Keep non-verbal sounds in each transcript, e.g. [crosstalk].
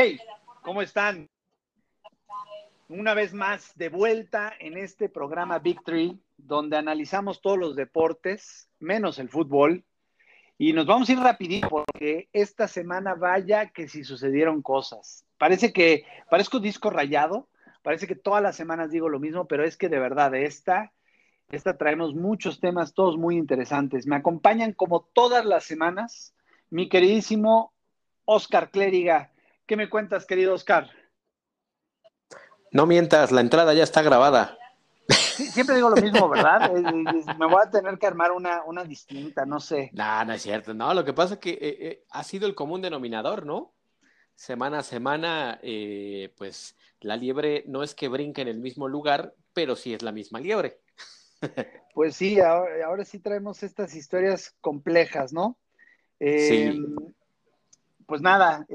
Hey, ¿cómo están? Una vez más de vuelta en este programa Big Three, donde analizamos todos los deportes, menos el fútbol. Y nos vamos a ir rapidito porque esta semana vaya que si sucedieron cosas. Parece que parezco disco rayado, parece que todas las semanas digo lo mismo, pero es que de verdad esta, esta traemos muchos temas, todos muy interesantes. Me acompañan como todas las semanas mi queridísimo Oscar Clériga. ¿Qué me cuentas, querido Oscar? No mientas, la entrada ya está grabada. siempre digo lo mismo, ¿verdad? Me voy a tener que armar una, una distinta, no sé. No, no es cierto. No, lo que pasa es que eh, eh, ha sido el común denominador, ¿no? Semana a semana, eh, pues la liebre no es que brinque en el mismo lugar, pero sí es la misma liebre. [laughs] Pues sí, ahora, sí traemos estas historias complejas, ¿no? sí. Pues nada,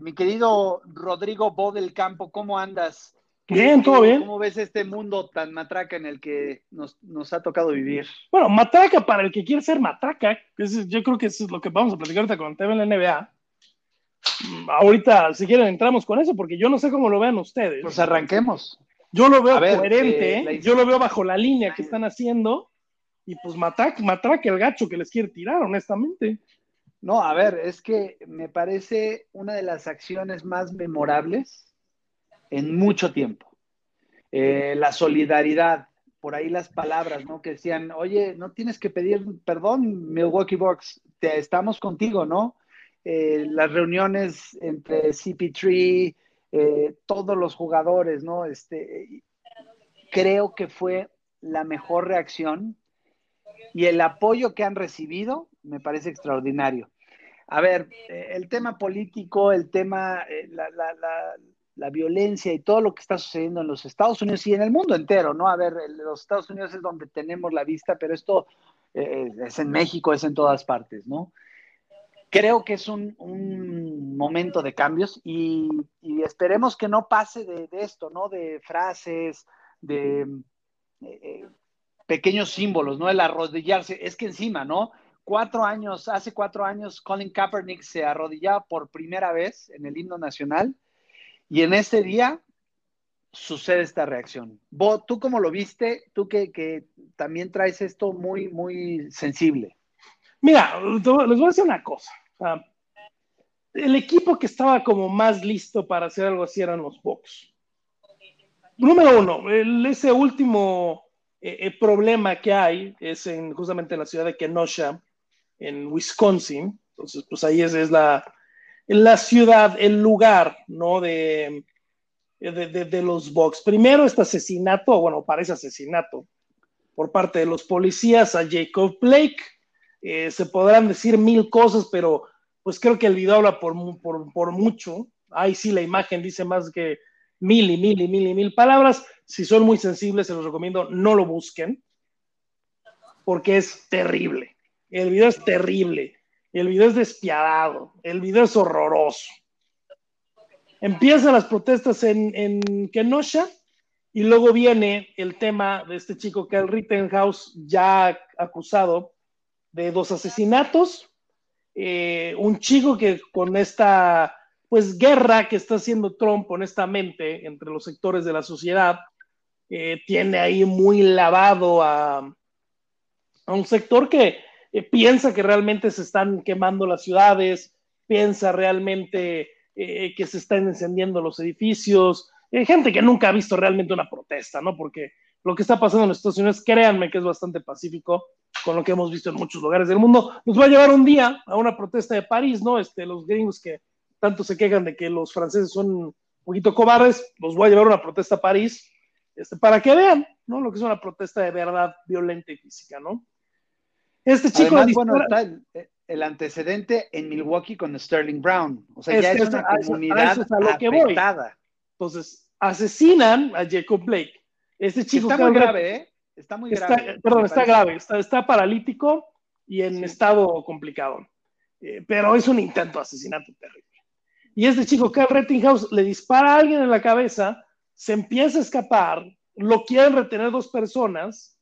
mi querido Rodrigo Bo del Campo, ¿cómo andas? Bien, todo bien. ¿Cómo ves este mundo tan matraca en el que nos, ha tocado vivir? Bueno, matraca para el que quiere ser matraca. yo creo que eso es lo que vamos a platicar ahorita con el tema en la NBA. Mm, ahorita, si quieren, entramos con eso, porque yo no sé cómo lo vean ustedes. Pues arranquemos. Yo lo veo coherente, eh, yo lo veo bajo la línea que están haciendo, y pues matraca, matraca el gacho que les quiere tirar, honestamente. No, a ver, es que me parece una de las acciones más memorables en mucho tiempo. Eh, la solidaridad, por ahí las palabras, ¿no? Que decían, oye, no tienes que pedir perdón, Milwaukee Bucks, te, estamos contigo, ¿no? Eh, las reuniones entre CP3, eh, todos los jugadores, ¿no? Este, creo que fue la mejor reacción y el apoyo que han recibido me parece extraordinario. A ver, el tema político, el tema, la, la violencia y todo lo que está sucediendo en los Estados Unidos y en el mundo entero, ¿no? A ver, los Estados Unidos es donde tenemos la vista, pero esto eh, es en México, es en todas partes, ¿no? Creo que es un, momento de cambios y, esperemos que no pase de, esto, ¿no? De frases, de eh, eh, pequeños símbolos, ¿no? El arrodillarse, es que encima, ¿no? Cuatro años, hace cuatro años, Colin Kaepernick se arrodillaba por primera vez en el himno nacional y en ese día sucede esta reacción. Bo, ¿tú cómo lo viste? Tú que, también traes esto muy, muy sensible. Mira, les voy a decir una cosa. el equipo que estaba como más listo para hacer algo así eran los Bucks. Número uno, ese último eh, eh, problema que hay es en, justamente en la ciudad de Kenosha, en Wisconsin. Entonces, pues ahí es la, la ciudad, el lugar, ¿no? De, de, los Bucks. Primero este asesinato, bueno, parece asesinato, por parte de los policías a Jacob Blake. Eh, se podrán decir mil cosas, pero pues creo que el video habla por, por, por mucho. Ahí sí la imagen dice más que mil y mil y mil y mil palabras. Si son muy sensibles, se los recomiendo, no lo busquen, porque es terrible. El video es terrible el video es despiadado, el video es horroroso. Empiezan las protestas en, en Kenosha y luego viene el tema de este chico Kel Rittenhouse, ya acusado de dos asesinatos. Eh, un chico que con esta pues guerra que está haciendo Trump honestamente entre los sectores de la sociedad, eh, tiene ahí muy lavado a un sector que eh, piensa que realmente se están quemando las ciudades, piensa realmente eh, que se están encendiendo los edificios, hay gente que nunca ha visto realmente una protesta, ¿no? Porque lo que está pasando en Estados Unidos, créanme que es bastante pacífico con lo que hemos visto en muchos lugares del mundo. Nos va a llevar un día a una protesta de París, ¿no? Este, los gringos que tanto se quejan de que los franceses son un poquito cobardes, los voy a llevar a una protesta a París, este, para que vean, ¿no? Lo que es una protesta de verdad violenta y física, ¿no? Este chico Además, bueno, está el, antecedente en Milwaukee con Sterling Brown. O sea, ya es, una comunidad afectada. Entonces, asesinan a Jacob Blake. Este chico está muy grave, ¿eh? Está muy grave. perdón, está grave. Está, paralítico y en estado complicado. Eh, pero es un intento de asesinato terrible. Y este chico, Carl Rettinghaus, le dispara a alguien en la cabeza, se empieza a escapar, lo quieren retener dos personas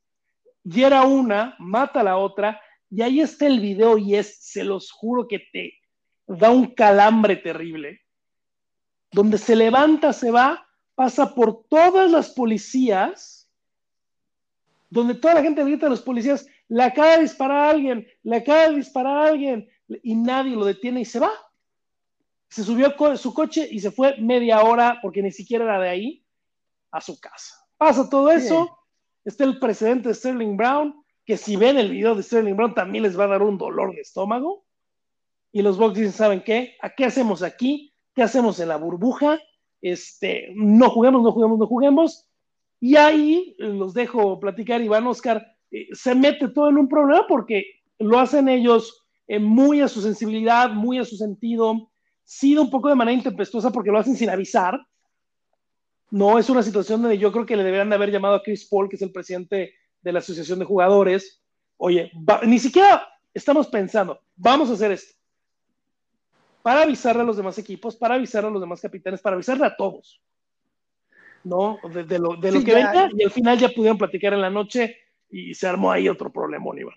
diera una, mata a la otra, y ahí está el video y es, se los juro que te da un calambre terrible. donde se levanta, se va, pasa por todas las policías, donde toda la gente grita a los policías, le acaba de disparar a alguien, le acaba de disparar a alguien, y nadie lo detiene y se va. Se subió a su coche y se fue media hora, porque ni siquiera era de ahí, a su casa. Pasa todo eso, está el presidente de Sterling Brown, que si ven el video de Sterling Brown también les va a dar un dolor de estómago. Y los Bucks dicen, ¿saben qué? ¿A qué hacemos aquí? ¿Qué hacemos en la burbuja? Este, no juguemos, no juguemos, no juguemos. Y ahí los dejo platicar, Iván Oscar, eh, se mete todo en un problema porque lo hacen ellos eh, muy a su sensibilidad, muy a su sentido, sí un poco de manera intempestuosa porque lo hacen sin avisar. No es una situación donde yo creo que le deberían de haber llamado a Chris Paul, que es el presidente de la Asociación de Jugadores. Oye, ni siquiera estamos pensando, vamos a hacer esto para avisarle a los demás equipos, para avisarle a los demás capitanes, para avisarle a todos. ¿No? De, lo, que venga, y al final ya pudieron platicar en la noche y se armó ahí otro problema, Iván.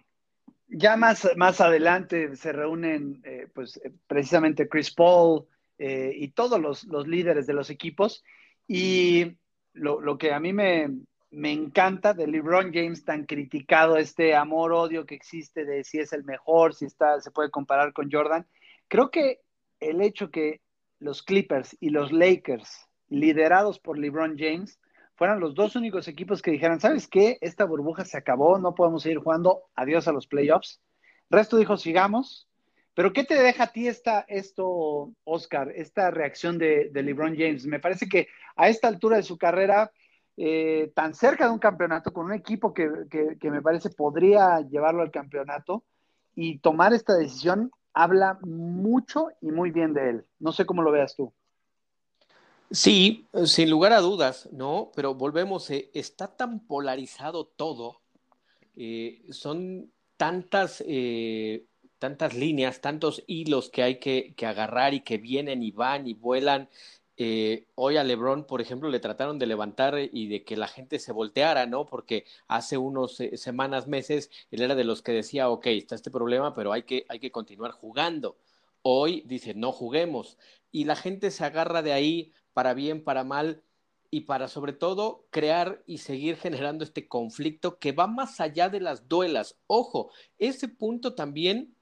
Ya más, más adelante se reúnen, eh, pues, eh, precisamente Chris Paul eh, y todos los, líderes de los equipos. Y lo, que a mí me, me encanta de LeBron James tan criticado, este amor-odio que existe de si es el mejor, si está, se puede comparar con Jordan. Creo que el hecho que los Clippers y los Lakers, liderados por LeBron James, fueran los dos únicos equipos que dijeran, ¿sabes qué? Esta burbuja se acabó, no podemos seguir jugando, adiós a los playoffs. Resto dijo, sigamos. Pero ¿qué te deja a ti esta, esto, Oscar, esta reacción de, LeBron James? Me parece que a esta altura de su carrera, eh, tan cerca de un campeonato, con un equipo que, que me parece podría llevarlo al campeonato, y tomar esta decisión habla mucho y muy bien de él. No sé cómo lo veas tú. Sí, sin lugar a dudas, ¿no? Pero volvemos, eh, está tan polarizado todo, eh, son tantas, tantas líneas, tantos hilos que hay que, que, agarrar y que vienen y van y vuelan eh, hoy a LeBron, por ejemplo, le trataron de levantar y de que la gente se volteara, ¿no? Porque hace unos eh, semanas, meses, él era de los que decía, ok, está este problema, pero hay que, hay que continuar jugando. Hoy dice, no juguemos. Y la gente se agarra de ahí para bien, para mal, y para sobre todo crear y seguir generando este conflicto que va más allá de las duelas. Ojo, ese punto también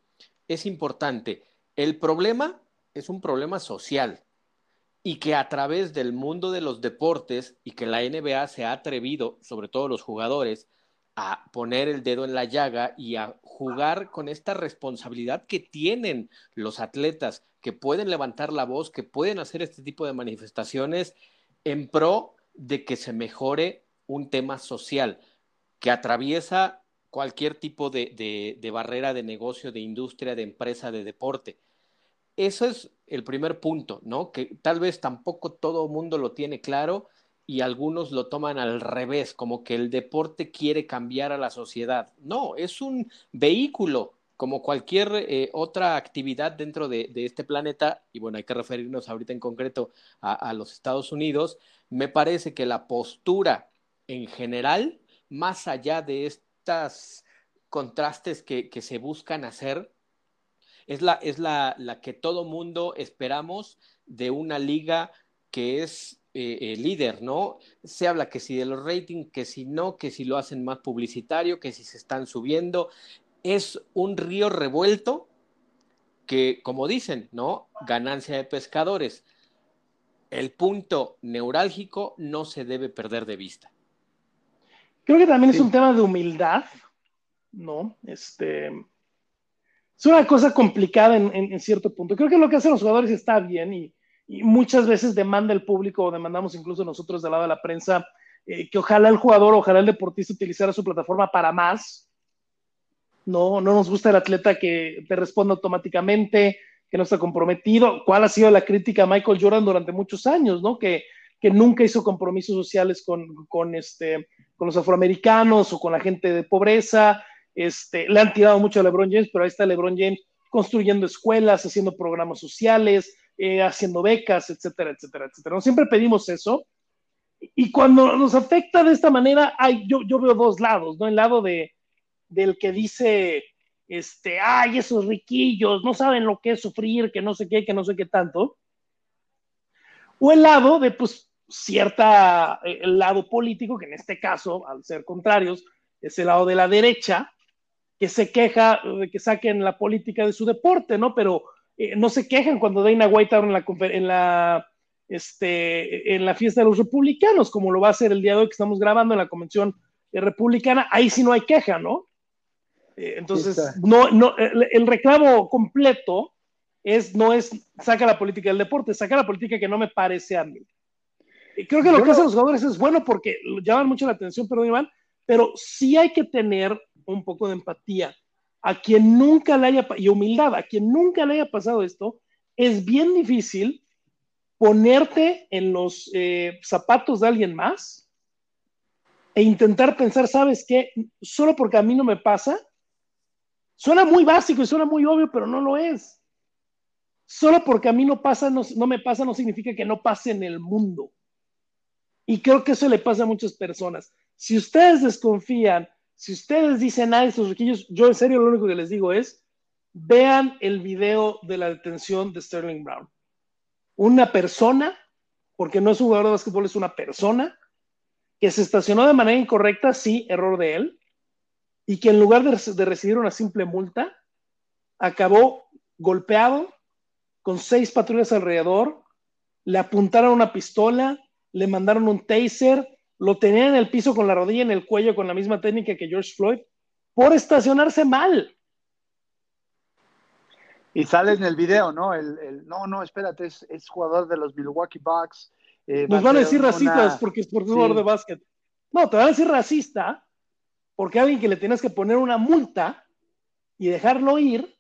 es importante. El problema es un problema social y que a través del mundo de los deportes y que la NBA se ha atrevido, sobre todo los jugadores, a poner el dedo en la llaga y a jugar con esta responsabilidad que tienen los atletas, que pueden levantar la voz, que pueden hacer este tipo de manifestaciones en pro de que se mejore un tema social que atraviesa cualquier tipo de, de barrera de negocio, de industria, de empresa, de deporte. Eso es el primer punto, ¿no? Que tal vez tampoco todo el mundo lo tiene claro y algunos lo toman al revés, como que el deporte quiere cambiar a la sociedad. No, es un vehículo como cualquier eh, otra actividad dentro de, este planeta, y bueno, hay que referirnos ahorita en concreto a, los Estados Unidos, me parece que la postura en general, más allá de estos contrastes que se buscan hacer, es la, es la, la que todo mundo esperamos de una liga que es eh, eh, líder, ¿no? Se habla que si de los ratings, que si no, que si lo hacen más publicitario, que si se están subiendo. Es un río revuelto que, como dicen, ¿no? Ganancia de pescadores. El punto neurálgico no se debe perder de vista. Creo que también es un tema de humildad, ¿no? Este, es una cosa complicada en, cierto punto. Creo que lo que hacen los jugadores está bien y, muchas veces demanda el público o demandamos incluso nosotros del lado de la prensa eh, que ojalá el jugador, ojalá el deportista utilizara su plataforma para más. No, no nos gusta el atleta que te responda automáticamente, que no está comprometido. ¿Cuál ha sido la crítica a Michael Jordan durante muchos años, no? Que, que nunca hizo compromisos sociales con, con, este, con los afroamericanos o con la gente de pobreza, este, le han tirado mucho a LeBron James, pero ahí está LeBron James construyendo escuelas, haciendo programas sociales, eh, haciendo becas, etcétera, etcétera, etcétera. ¿No? Siempre pedimos eso. Y cuando nos afecta de esta manera, hay, yo, yo veo dos lados, ¿no? El lado de, del que dice, este, ay, esos riquillos, no saben lo que es sufrir, que no sé qué, que no sé qué tanto. o el lado de, pues, cierta, eh, el lado político, que en este caso, al ser contrarios, es el lado de la derecha, que se queja de que saquen la política de su deporte, ¿no? Pero eh, no se quejan cuando Dana White en la, en la este, en la fiesta de los republicanos, como lo va a hacer el día de hoy que estamos grabando en la convención republicana, ahí sí no hay queja, ¿no? Eh, entonces, no, no, el, reclamo completo es, no es saca la política del deporte, saca la política que no me parece a mí. Creo que lo que hacen los jugadores es bueno porque llaman mucho la atención, perdón Iván, pero sí hay que tener un poco de empatía. A quien nunca le haya, y humildad, a quien nunca le haya pasado esto, es bien difícil ponerte en los eh, zapatos de alguien más e intentar pensar, ¿sabes qué? Solo porque a mí no me pasa, suena muy básico y suena muy obvio, pero no lo es. Solo porque a mí no pasa, no, me pasa, no significa que no pase en el mundo. Y creo que eso le pasa a muchas personas. Si ustedes desconfían, si ustedes dicen, ah, estos riquillos, yo en serio lo único que les digo es, vean el video de la detención de Sterling Brown. Una persona, porque no es un jugador de básquetbol, es una persona, que se estacionó de manera incorrecta, sí, error de él, y que en lugar de, recibir una simple multa, acabó golpeado con seis patrullas alrededor, le apuntaron una pistola, le mandaron un taser, lo tenían en el piso con la rodilla en el cuello con la misma técnica que George Floyd, por estacionarse mal. Y sale en el video, ¿no? El, no, no, espérate, es, es, jugador de los Milwaukee Bucks, eh, Nos van a decir racistas porque es por jugador de básquet. No, te van a decir racista porque alguien que le tienes que poner una multa y dejarlo ir,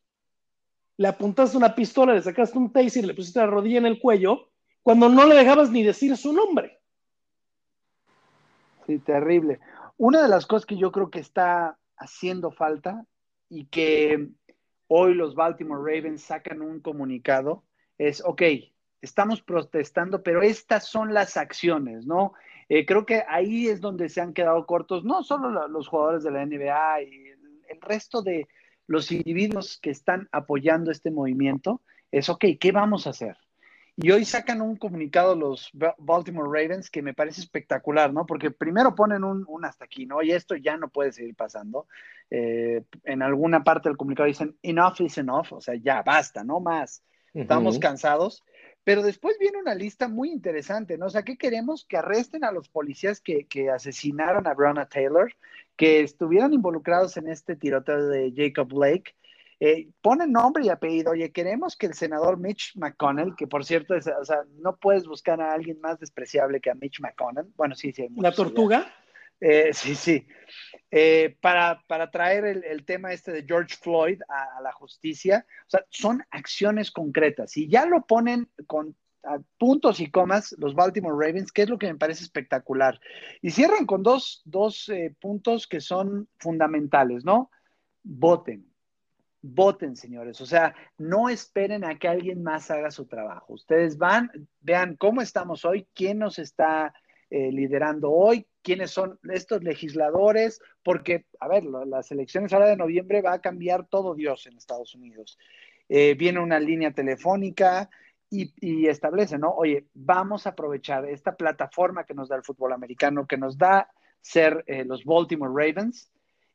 le apuntaste una pistola, le sacaste un taser, le pusiste la rodilla en el cuello, cuando no le dejabas ni decir su nombre. Sí, terrible. Una de las cosas que yo creo que está haciendo falta y que hoy los Baltimore Ravens sacan un comunicado es, ok, estamos protestando, pero estas son las acciones, ¿no? Eh, creo que ahí es donde se han quedado cortos, no solo los jugadores de la NBA y el, resto de los individuos que están apoyando este movimiento, es, ok, ¿qué vamos a hacer? Y hoy sacan un comunicado los Baltimore Ravens que me parece espectacular, ¿no? Porque primero ponen un, hasta aquí, ¿no? Y esto ya no puede seguir pasando. Eh, en alguna parte del comunicado dicen, enough is enough, o sea, ya basta, no más. Estamos cansados. Pero después viene una lista muy interesante, ¿no? O sea, ¿qué queremos? Que arresten a los policías que, asesinaron a Breonna Taylor, que estuvieran involucrados en este tiroteo de Jacob Blake. Eh, ponen nombre y apellido. Oye, queremos que el senador Mitch McConnell, que por cierto, es, o sea, no puedes buscar a alguien más despreciable que a Mitch McConnell. Bueno, sí, sí. ¿La tortuga? Eh, sí, sí. Eh, para, traer el, tema este de George Floyd a, la justicia. O sea, son acciones concretas. Y ya lo ponen con puntos y comas los Baltimore Ravens, que es lo que me parece espectacular. Y cierran con dos, eh, puntos que son fundamentales, ¿no? Voten. Voten, señores. O sea, no esperen a que alguien más haga su trabajo. Ustedes van, vean cómo estamos hoy, quién nos está liderando hoy, quiénes son estos legisladores, porque, a ver, las elecciones ahora de noviembre va a cambiar todo Dios en Estados Unidos. Eh, viene una línea telefónica y, establece, ¿no? Oye, vamos a aprovechar esta plataforma que nos da el fútbol americano, que nos da ser eh, los Baltimore Ravens,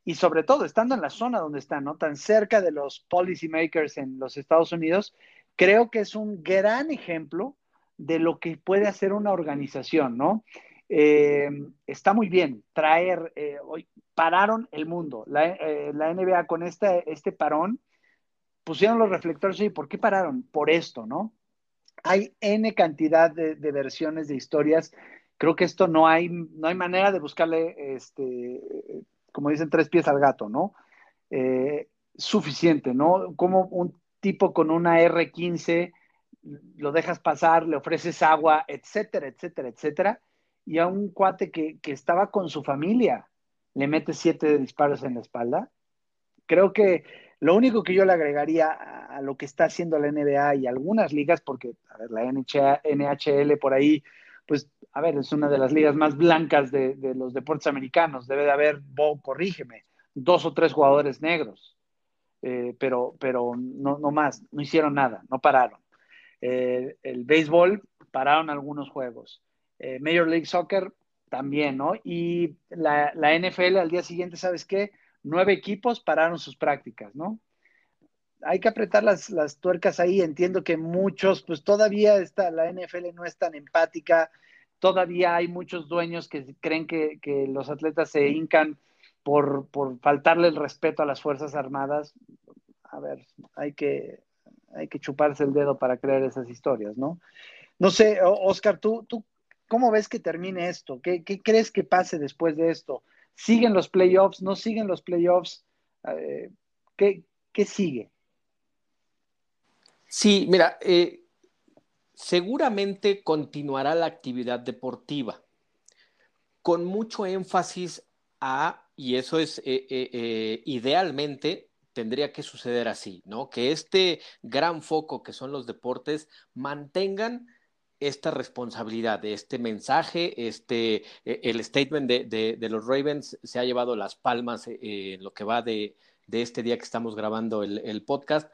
y sobre todo estando en la zona donde están, ¿no? Tan cerca de los policymakers en los Estados Unidos, creo que es un gran ejemplo de lo que puede hacer una organización, ¿no? Eh, está muy bien traer, eh, hoy pararon el mundo, la, eh, NBA con este, este parón, pusieron los reflectores y ¿por qué pararon? Por esto, ¿no? Hay N cantidad de, versiones de historias, creo que esto no hay, no hay manera de buscarle, este, como dicen, tres pies al gato, ¿no? suficiente, ¿no? Como un tipo con una R15 lo dejas pasar, le ofreces agua, etcétera, etcétera, etcétera y a un cuate que, estaba con su familia le mete siete disparos en la espalda. Creo que lo único que yo le agregaría a, lo que está haciendo la NBA y algunas ligas, porque, la NHL, por ahí, pues, a ver, es una de las ligas más blancas de, los deportes americanos. Debe de haber, Bo, corrígeme, dos o tres jugadores negros. Eh, pero, pero no, más, no hicieron nada, no pararon. Eh, el béisbol pararon algunos juegos. Eh, Major League Soccer también, ¿no? Y la, la, NFL al día siguiente, ¿sabes qué? Nueve equipos pararon sus prácticas, ¿no? Hay que apretar las, las tuercas ahí. Entiendo que muchos, pues todavía está, la NFL no es tan empática. Todavía hay muchos dueños que creen que, que los atletas se hincan por, por faltarle el respeto a las Fuerzas Armadas. A ver, hay que, hay que chuparse el dedo para creer esas historias, ¿no? No sé, Oscar, ¿tú, tú cómo ves que termine esto? ¿Qué, crees que pase después de esto? ¿Siguen los playoffs? ¿No siguen los playoffs? Eh, ¿qué, sigue? Sí, mira, eh, seguramente continuará la actividad deportiva con mucho énfasis a, y eso es eh, idealmente, tendría que suceder así, ¿no? Que este gran foco que son los deportes mantengan esta responsabilidad, de este mensaje, este, el statement de, los Ravens se ha llevado las palmas eh, en lo que va de, este día que estamos grabando el, podcast,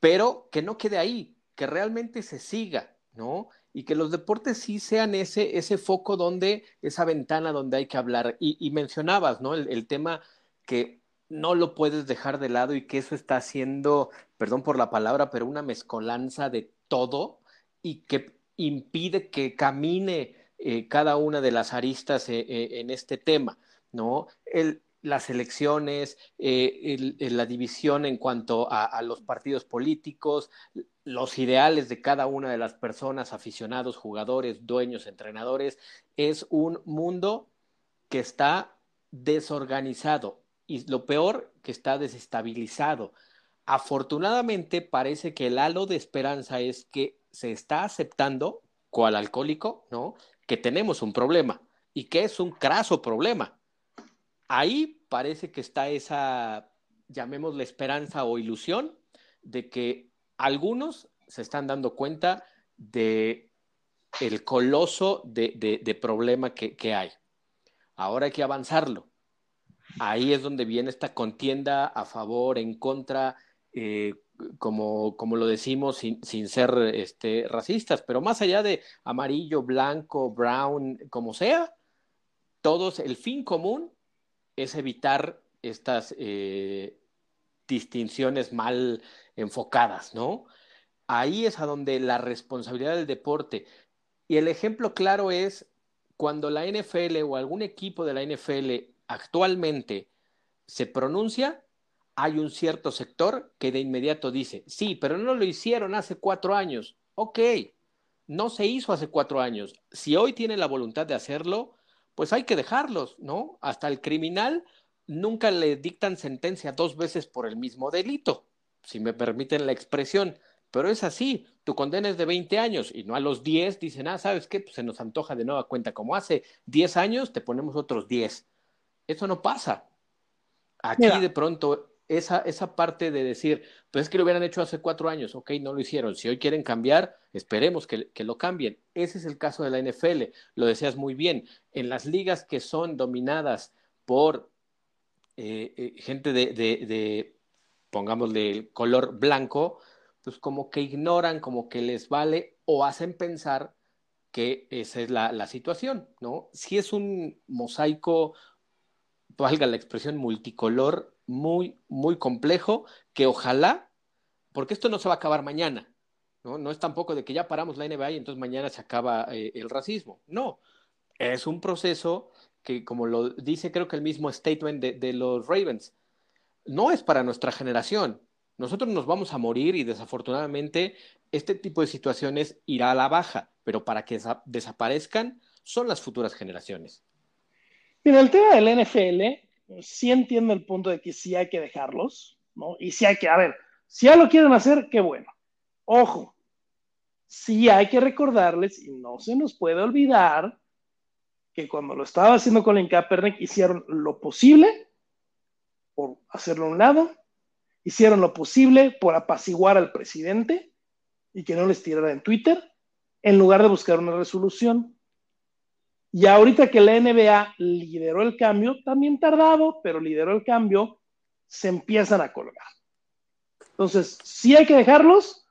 pero que no quede ahí, que realmente se siga, ¿no? Y que los deportes sí sean ese, ese foco donde, esa ventana donde hay que hablar. Y, mencionabas, ¿no? El, el tema que no lo puedes dejar de lado y que eso está haciendo, perdón por la palabra, pero una mezcolanza de todo y que impide que camine eh, cada una de las aristas eh, eh, en este tema, ¿no? Las elecciones, la división en cuanto a, los partidos políticos, los ideales de cada una de las personas, aficionados, jugadores, dueños, entrenadores, es un mundo que está desorganizado y lo peor, que está desestabilizado. Afortunadamente parece que el halo de esperanza es que se está aceptando, cual alcohólico, ¿no? Que tenemos un problema y que es un craso problema. Ahí parece que está esa, llamémosle esperanza o ilusión, de que algunos se están dando cuenta de el coloso de, problema que hay. Ahora hay que avanzarlo. Ahí es donde viene esta contienda a favor, en contra, eh, como, como lo decimos, sin, sin, ser este, racistas, pero más allá de amarillo, blanco, brown, como sea, todos, el fin común es evitar estas eh, distinciones mal enfocadas, ¿no? Ahí es a donde la responsabilidad del deporte, y el ejemplo claro es cuando la NFL o algún equipo de la NFL actualmente se pronuncia, hay un cierto sector que de inmediato dice, sí, pero no lo hicieron hace cuatro años. Ok, no se hizo hace cuatro años. Si hoy tiene la voluntad de hacerlo, pues hay que dejarlos, ¿no? Hasta el criminal nunca le dictan sentencia dos veces por el mismo delito, si me permiten la expresión. Pero es así, tu condena es de 20 años y no a los 10 dicen, ah, ¿sabes qué? Pues se nos antoja de nueva cuenta. Como hace 10 años, te ponemos otros 10. Eso no pasa. Aquí de pronto esa, esa parte de decir, pues es que lo hubieran hecho hace cuatro años, ok, no lo hicieron. Si hoy quieren cambiar, esperemos que, lo cambien. Ese es el caso de la NFL, lo decías muy bien. En las ligas que son dominadas por eh, eh, gente de, de, de, pongámosle, color blanco, pues como que ignoran, como que les vale o hacen pensar que esa es la, la situación, ¿no? Si es un mosaico valga la expresión, multicolor, muy, muy complejo, que ojalá, porque esto no se va a acabar mañana, ¿no? No es tampoco de que ya paramos la NBA y entonces mañana se acaba eh, el racismo. No, es un proceso que, como lo dice creo que el mismo statement de, de los Ravens, no es para nuestra generación. Nosotros nos vamos a morir y desafortunadamente este tipo de situaciones irá a la baja, pero para que desaparezcan son las futuras generaciones. Mira, el tema del NFL, sí entiendo el punto de que sí hay que dejarlos, ¿no? Y sí hay que, a ver, si ya lo quieren hacer, qué bueno. Ojo, sí hay que recordarles, y no se nos puede olvidar, que cuando lo estaba haciendo Colin Kaepernick hicieron lo posible por hacerlo a un lado, hicieron lo posible por apaciguar al presidente y que no les tirara en Twitter, en lugar de buscar una resolución. Y ahorita que la NBA lideró el cambio, también tardado, pero lideró el cambio, se empiezan a colgar. Entonces, sí hay que dejarlos,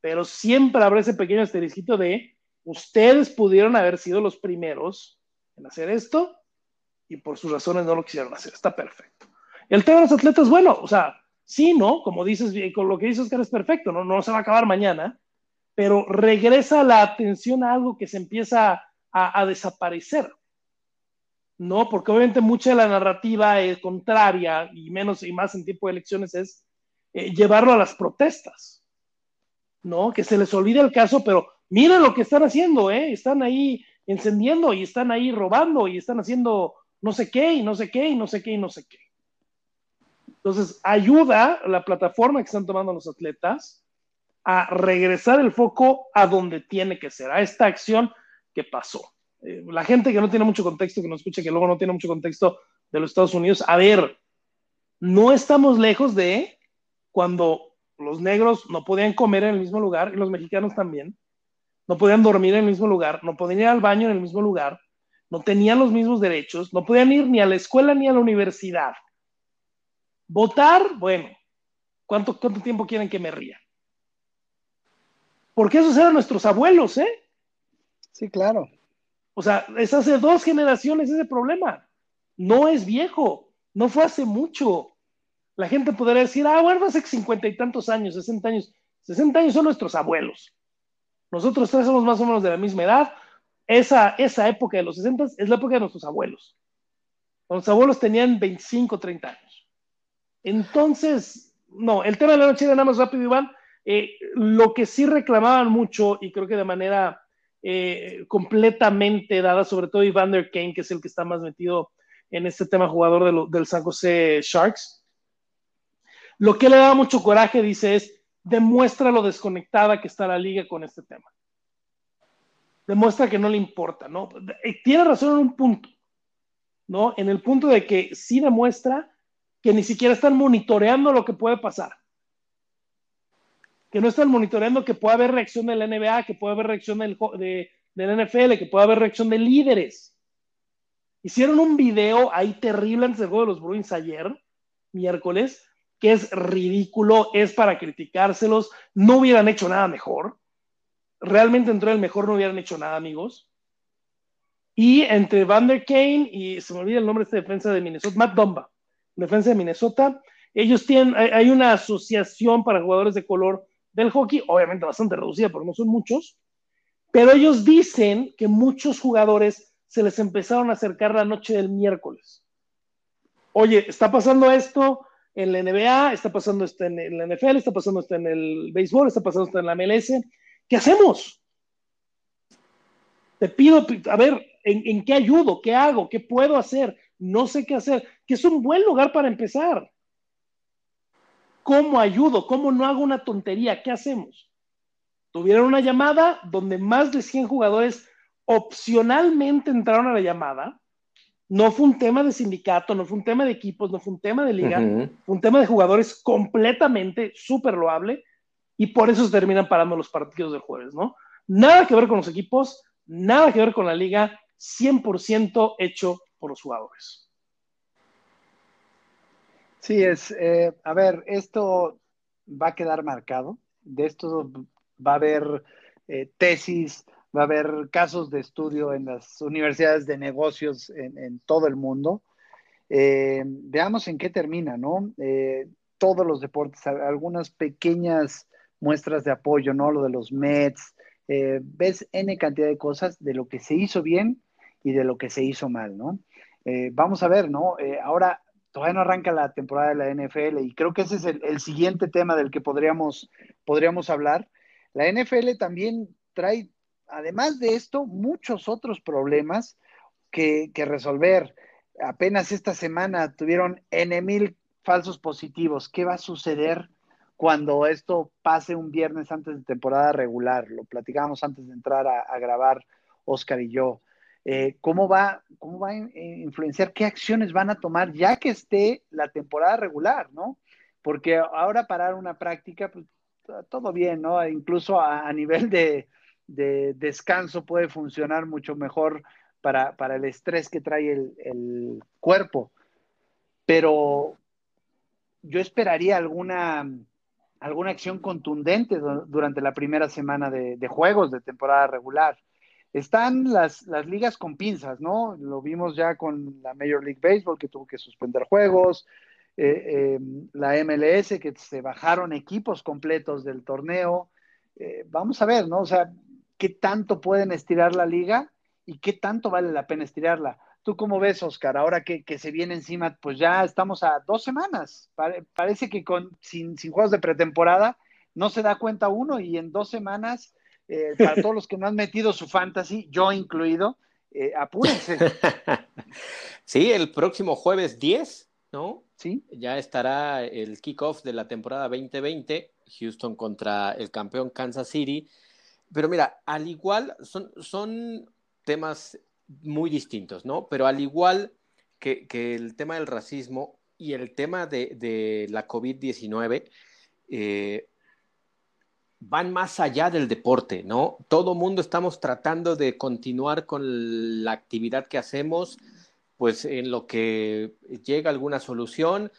pero siempre habrá ese pequeño asterisco de ustedes pudieron haber sido los primeros en hacer esto y por sus razones no lo quisieron hacer. Está perfecto. El tema de los atletas, bueno, o sea, sí, ¿no? Como dices, con lo que dices que es perfecto, ¿no? No se va a acabar mañana, pero regresa la atención a algo que se empieza a, desaparecer. ¿no? Porque obviamente mucha de la narrativa es contraria y menos y más en tiempo de elecciones es eh, llevarlo a las protestas, ¿no? Que se les olvide el caso, pero miren lo que están haciendo, ¿eh? Están ahí encendiendo y están ahí robando y están haciendo no sé qué y no sé qué y no sé qué y no sé qué. Entonces, ayuda la plataforma que están tomando los atletas a regresar el foco a donde tiene que ser, a esta acción que pasó. Eh, la gente que no tiene mucho contexto, que nos escucha, que luego no tiene mucho contexto de los Estados Unidos, a ver, no estamos lejos de cuando los negros no podían comer en el mismo lugar y los mexicanos también, no podían dormir en el mismo lugar, no podían ir al baño en el mismo lugar, no tenían los mismos derechos, no podían ir ni a la escuela ni a la universidad. Votar, bueno, ¿cuánto, cuánto tiempo quieren que me ría? Porque esos eran nuestros abuelos, ¿eh? Sí, claro. O sea, es hace dos generaciones ese problema. No es viejo, no fue hace mucho. La gente podría decir, ah, bueno, hace cincuenta y tantos años, sesenta años. Sesenta años son nuestros abuelos. Nosotros tres somos más o menos de la misma edad. Esa, esa época de los sesenta es la época de nuestros abuelos. Nuestros abuelos tenían 25, 30 años. Entonces, no, el tema de la noche era nada más rápido, Iván. Eh, lo que sí reclamaban mucho, y creo que de manera eh, completamente dada, sobre todo Evander Kane, que es el que está más metido en este tema jugador del San José Sharks. Lo que le da mucho coraje, dice, es demuestra lo desconectada que está la liga con este tema. Demuestra que no le importa, ¿no? Tiene razón en un punto, ¿no? En el punto de que sí demuestra que ni siquiera están monitoreando lo que puede pasar que no están monitoreando que pueda haber reacción de la NBA, que pueda haber reacción del, de, del NFL, que pueda haber reacción de líderes. Hicieron un video ahí terrible antes del juego de los Bruins ayer, miércoles, que es ridículo, es para criticárselos, no hubieran hecho nada mejor. Realmente entró el mejor, no hubieran hecho nada, amigos. Y entre Van der Kane y se me olvida el nombre de defensa de Minnesota, Matt Domba, defensa de Minnesota, ellos tienen, hay una asociación para jugadores de color del hockey, obviamente bastante reducida, porque no son muchos, pero ellos dicen que muchos jugadores se les empezaron a acercar la noche del miércoles. Oye, está pasando esto en la NBA, está pasando esto en la NFL, está pasando esto en el béisbol, está pasando esto en la MLS. ¿Qué hacemos? Te pido, a ver, ¿en, ¿en qué ayudo? ¿Qué hago? ¿Qué puedo hacer? No sé qué hacer. Que es un buen lugar para empezar. ¿Cómo ayudo? ¿Cómo no hago una tontería? ¿Qué hacemos? Tuvieron una llamada donde más de 100 jugadores opcionalmente entraron a la llamada. No fue un tema de sindicato, no fue un tema de equipos, no fue un tema de liga, fue un tema de jugadores completamente súper loable y por eso se terminan parando los partidos del jueves, ¿no? Nada que ver con los equipos, nada que ver con la liga, 100% hecho por los jugadores. Sí, es, eh, a ver, esto va a quedar marcado, de esto va a haber eh, tesis, va a haber casos de estudio en las universidades de negocios en, todo el mundo. Eh, veamos en qué termina, ¿no? todos los deportes, algunas pequeñas muestras de apoyo, ¿no? Lo de los Mets, ves N cantidad de cosas de lo que se hizo bien y de lo que se hizo mal, ¿no? vamos a ver, ¿no? ahora, todavía no arranca la temporada de la NFL y creo que ese es el, siguiente tema del que podríamos, podríamos hablar. La NFL también trae, además de esto, muchos otros problemas que, resolver. Apenas esta semana tuvieron N mil falsos positivos. ¿Qué va a suceder cuando esto pase un viernes antes de temporada regular? Lo platicábamos antes de entrar a, a grabar Oscar y yo. Eh, ¿cómo, va, ¿cómo va a influenciar? ¿Qué acciones van a tomar ya que esté la temporada regular, ¿no? Porque ahora parar una práctica, pues todo bien, ¿no? Incluso a, nivel de, descanso puede funcionar mucho mejor para, el estrés que trae el, cuerpo. Pero yo esperaría alguna, alguna acción contundente durante la primera semana de juegos de temporada regular están las, las ligas con pinzas, ¿no? Lo vimos ya con la Major League Baseball que tuvo que suspender juegos, eh, em, la MLS que se bajaron equipos completos del torneo. Eh, vamos a ver, ¿no? O sea, ¿qué tanto pueden estirar la liga y qué tanto vale la pena estirarla? ¿Tú cómo ves, Oscar? Ahora que, se viene encima, pues ya estamos a dos semanas. parece que con, sin, sin juegos de pretemporada no se da cuenta uno y en dos semanas eh, para todos los que no han metido su fantasy, yo incluido, eh, apúrense. [laughs] Sí, el próximo jueves 10, ¿no? Sí. Ya estará el kickoff de la temporada 2020, Houston contra el campeón Kansas City. Pero mira, al igual son, son temas muy distintos, ¿no? Pero al igual que, el tema del racismo y el tema de, de la COVID-19, eh, van más allá del deporte, ¿no? Todo mundo estamos tratando de continuar con la actividad que hacemos, pues en lo que llega alguna solución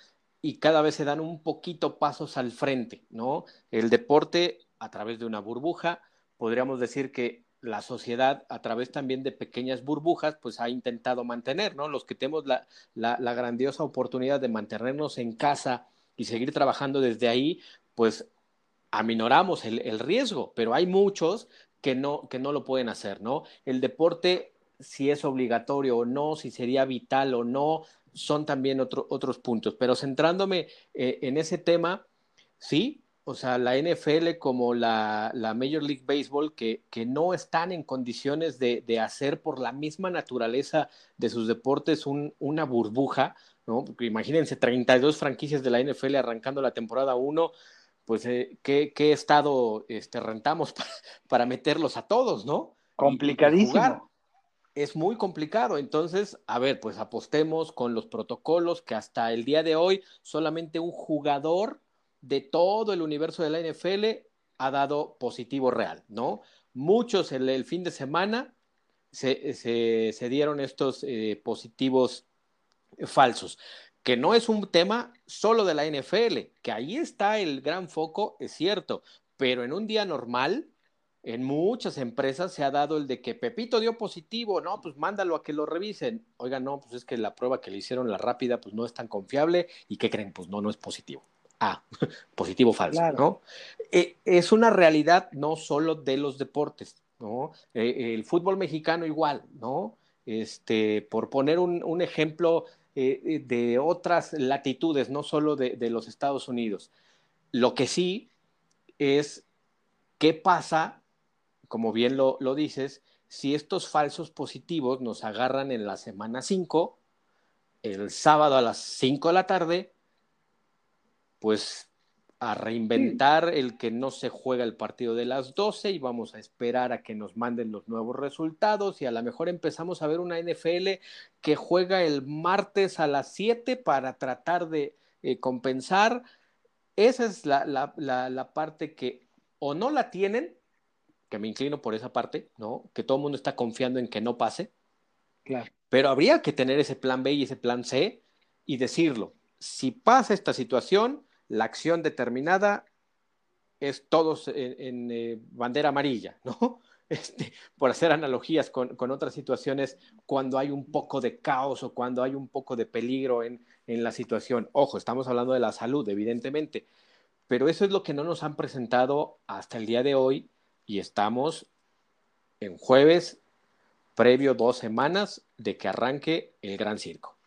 y cada vez se dan un poquito pasos al frente, ¿no? El deporte a través de una burbuja, podríamos decir que la sociedad a través también de pequeñas burbujas, pues ha intentado mantener, ¿no? Los que tenemos la, la grandiosa oportunidad de mantenernos en casa y seguir trabajando desde ahí, pues aminoramos el, riesgo, pero hay muchos que no, que no lo pueden hacer, ¿no? El deporte, si es obligatorio o no, si sería vital o no, son también otros puntos. Pero centrándome eh, en ese tema, sí, o sea, la NFL como la, Major League Baseball, que, que, no están en condiciones de, hacer por la misma naturaleza de sus deportes una burbuja, ¿no? Porque imagínense, 32 franquicias de la NFL arrancando la temporada 1 pues, eh, ¿qué, estado este, rentamos [laughs] para, meterlos a todos, no? Complicadísimo. Es muy complicado. Entonces, a ver, pues apostemos con los protocolos que hasta el día de hoy solamente un jugador de todo el universo de la NFL ha dado positivo real, ¿no? Muchos el, el fin de semana se, se, dieron estos eh, positivos falsos que no es un tema solo de la NFL, que ahí está el gran foco, es cierto, pero en un día normal, en muchas empresas se ha dado el de que Pepito dio positivo, no, pues mándalo a que lo revisen. Oiga, no, pues es que la prueba que le hicieron la rápida, pues no es tan confiable y ¿qué creen? Pues no, no es positivo. Ah, [laughs] positivo falso, ¿no? Eh, es una realidad no solo de los deportes, ¿no? Eh, el fútbol mexicano igual, ¿no? Este, por poner un, un ejemplo eh, de otras latitudes, no solo de, los Estados Unidos. Lo que sí es qué pasa, como bien lo, lo dices, si estos falsos positivos nos agarran en la semana 5, el sábado a las 5 de la tarde, pues a reinventar el que no se juega el partido de las 12 y vamos a esperar a que nos manden los nuevos resultados y a lo mejor empezamos a ver una NFL que juega el martes a las 7 para tratar de eh, compensar. Esa es la, la, la, parte que o no la tienen, que me inclino por esa parte, ¿no? Que todo el mundo está confiando en que no pase. Claro. Pero habría que tener ese plan B y ese plan C y decirlo. Si pasa esta situación, la acción determinada es todos en, eh, bandera amarilla, ¿no? [laughs] Este, por hacer analogías con, otras situaciones, cuando hay un poco de caos o cuando hay un poco de peligro en, en la situación. Ojo, estamos hablando de la salud, evidentemente, pero eso es lo que no nos han presentado hasta el día de hoy y estamos en jueves previo dos semanas de que arranque el gran circo.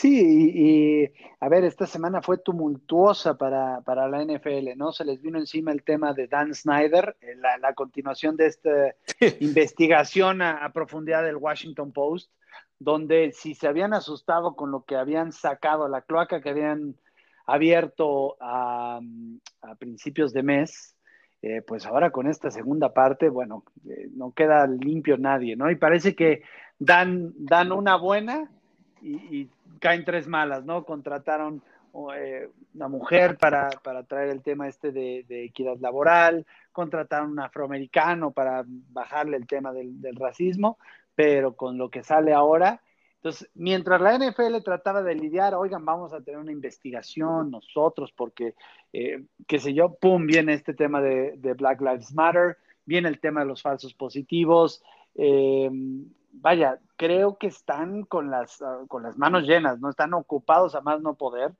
Sí, y, a ver, esta semana fue tumultuosa para, la NFL, ¿no? Se les vino encima el tema de Dan Snyder, eh, la, continuación de esta [laughs] investigación a, profundidad del Washington Post, donde si se habían asustado con lo que habían sacado, la cloaca que habían abierto a, principios de mes, eh, pues ahora con esta segunda parte, bueno, eh, no queda limpio nadie, ¿no? Y parece que dan, dan una buena y, caen tres malas, ¿no? Contrataron eh, una mujer para, traer el tema este de, equidad laboral, contrataron un afroamericano para bajarle el tema del, racismo, pero con lo que sale ahora, entonces, mientras la NFL trataba de lidiar, oigan, vamos a tener una investigación nosotros, porque, eh, qué sé yo, pum, viene este tema de, de, Black Lives Matter, viene el tema de los falsos positivos, eh, vaya, creo que están con las, con las manos llenas, ¿no? Están ocupados a más no poder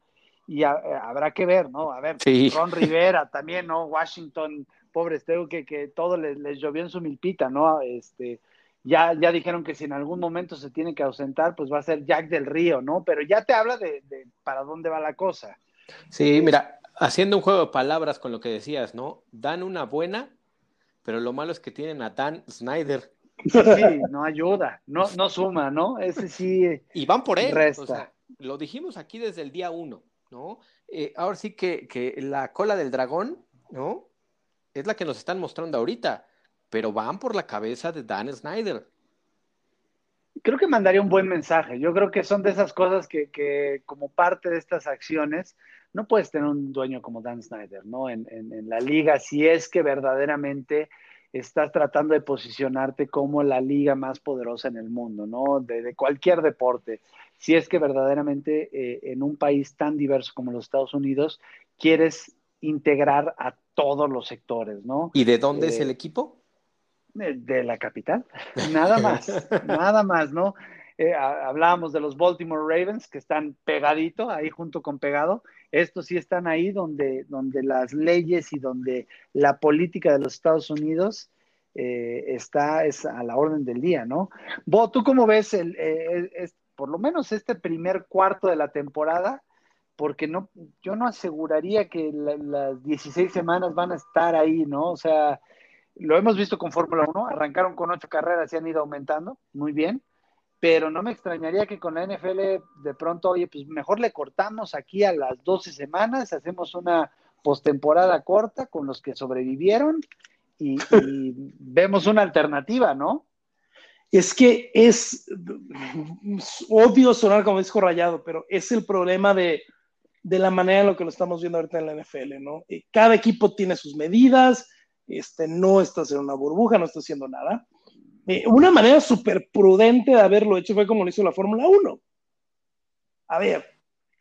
y habrá que ver, ¿no? A ver, Ron Rivera también, ¿no? Washington, pobres, tengo que, que todo les, les, llovió en su milpita, ¿no? Este, ya, ya dijeron que si en algún momento se tiene que ausentar, pues va a ser Jack del Río, ¿no? Pero ya te habla de, de para dónde va la cosa. Sí, mira, haciendo un juego de palabras con lo que decías, ¿no? Dan una buena, pero lo malo es que tienen a Dan Snyder. Sí, no ayuda, no, no suma, ¿no? Ese sí. Y van por él. Resta. lo dijimos aquí desde el día uno, ¿no? Eh, ahora sí que, que la cola del dragón, ¿no? Es la que nos están mostrando ahorita pero van por la cabeza de Dan Snyder. Creo que mandaría un buen mensaje. Yo creo que son de esas cosas que, como parte de estas acciones, no puedes tener un dueño como Dan Snyder, ¿no? En, la liga, si es que verdaderamente estás tratando de posicionarte como la liga más poderosa en el mundo, ¿no? De, cualquier deporte. Si es que verdaderamente eh, en un país tan diverso como los Estados Unidos quieres integrar a todos los sectores, ¿no? ¿Y de dónde es eh, el equipo? de la capital, [laughs] nada más, nada más, ¿no? Eh, hablábamos de los Baltimore Ravens que están pegadito, ahí junto con pegado. Estos sí están ahí donde, donde las leyes y donde la política de los Estados Unidos eh, está es a la orden del día, ¿no? Bo, ¿tú cómo ves el, eh, por lo menos este primer cuarto de la temporada? Porque no, yo no aseguraría que las 16 semanas van a estar ahí, ¿no? O sea, lo hemos visto con Fórmula 1, arrancaron con ocho carreras y han ido aumentando, muy bien, pero no me extrañaría que con la NFL de pronto, oye, pues mejor le cortamos aquí a las 12 semanas, hacemos una postemporada corta con los que sobrevivieron y, [laughs] vemos una alternativa, ¿no? Es que es, odio sonar como disco rayado, pero es el problema de, de la manera en lo que lo estamos viendo ahorita en la NFL, ¿no? Cada equipo tiene sus medidas, este, no estás en una burbuja, no estás haciendo nada. Eh, una manera súper prudente de haberlo hecho fue como lo hizo la Fórmula 1. A ver,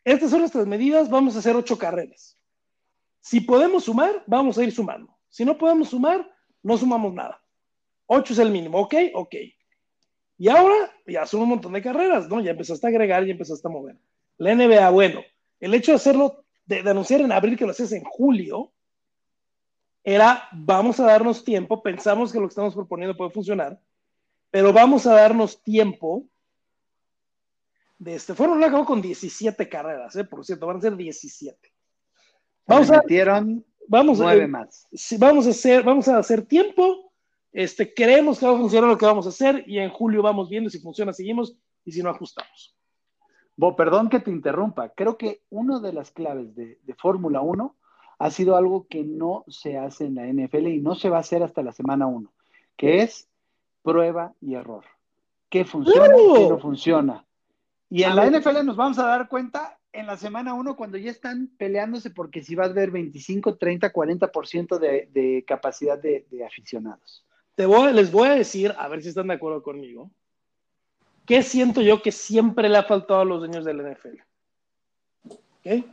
estas son nuestras medidas, vamos a hacer ocho carreras. Si podemos sumar, vamos a ir sumando. Si no podemos sumar, no sumamos nada. Ocho es el mínimo, ¿ok? Ok. Y ahora ya son un montón de carreras, ¿no? Ya empezaste a agregar, ya empezaste a mover. La NBA, bueno, el hecho de hacerlo, de, de anunciar en abril que lo haces en julio, era vamos a darnos tiempo, pensamos que lo que estamos proponiendo puede funcionar, pero vamos a darnos tiempo. De este, fueron acabó con 17 carreras, ¿eh? por cierto, van a ser 17. Vamos a, vamos a, más. Vamos a hacer, vamos a hacer tiempo. Este, creemos que va a funcionar lo que vamos a hacer y en julio vamos viendo si funciona, seguimos y si no ajustamos. Bo, perdón que te interrumpa. Creo que una de las claves de, de Fórmula 1 ha sido algo que no se hace en la NFL y no se va a hacer hasta la semana 1, que es prueba y error. ¿Qué funciona? ¿Qué no funciona? Y en la NFL nos vamos a dar cuenta en la semana 1 cuando ya están peleándose porque si va a haber 25, 30, 40% de, de capacidad de, aficionados. Te voy, les voy a decir, a ver si están de acuerdo conmigo, ¿qué siento yo que siempre le ha faltado a los dueños del NFL? ¿Okay?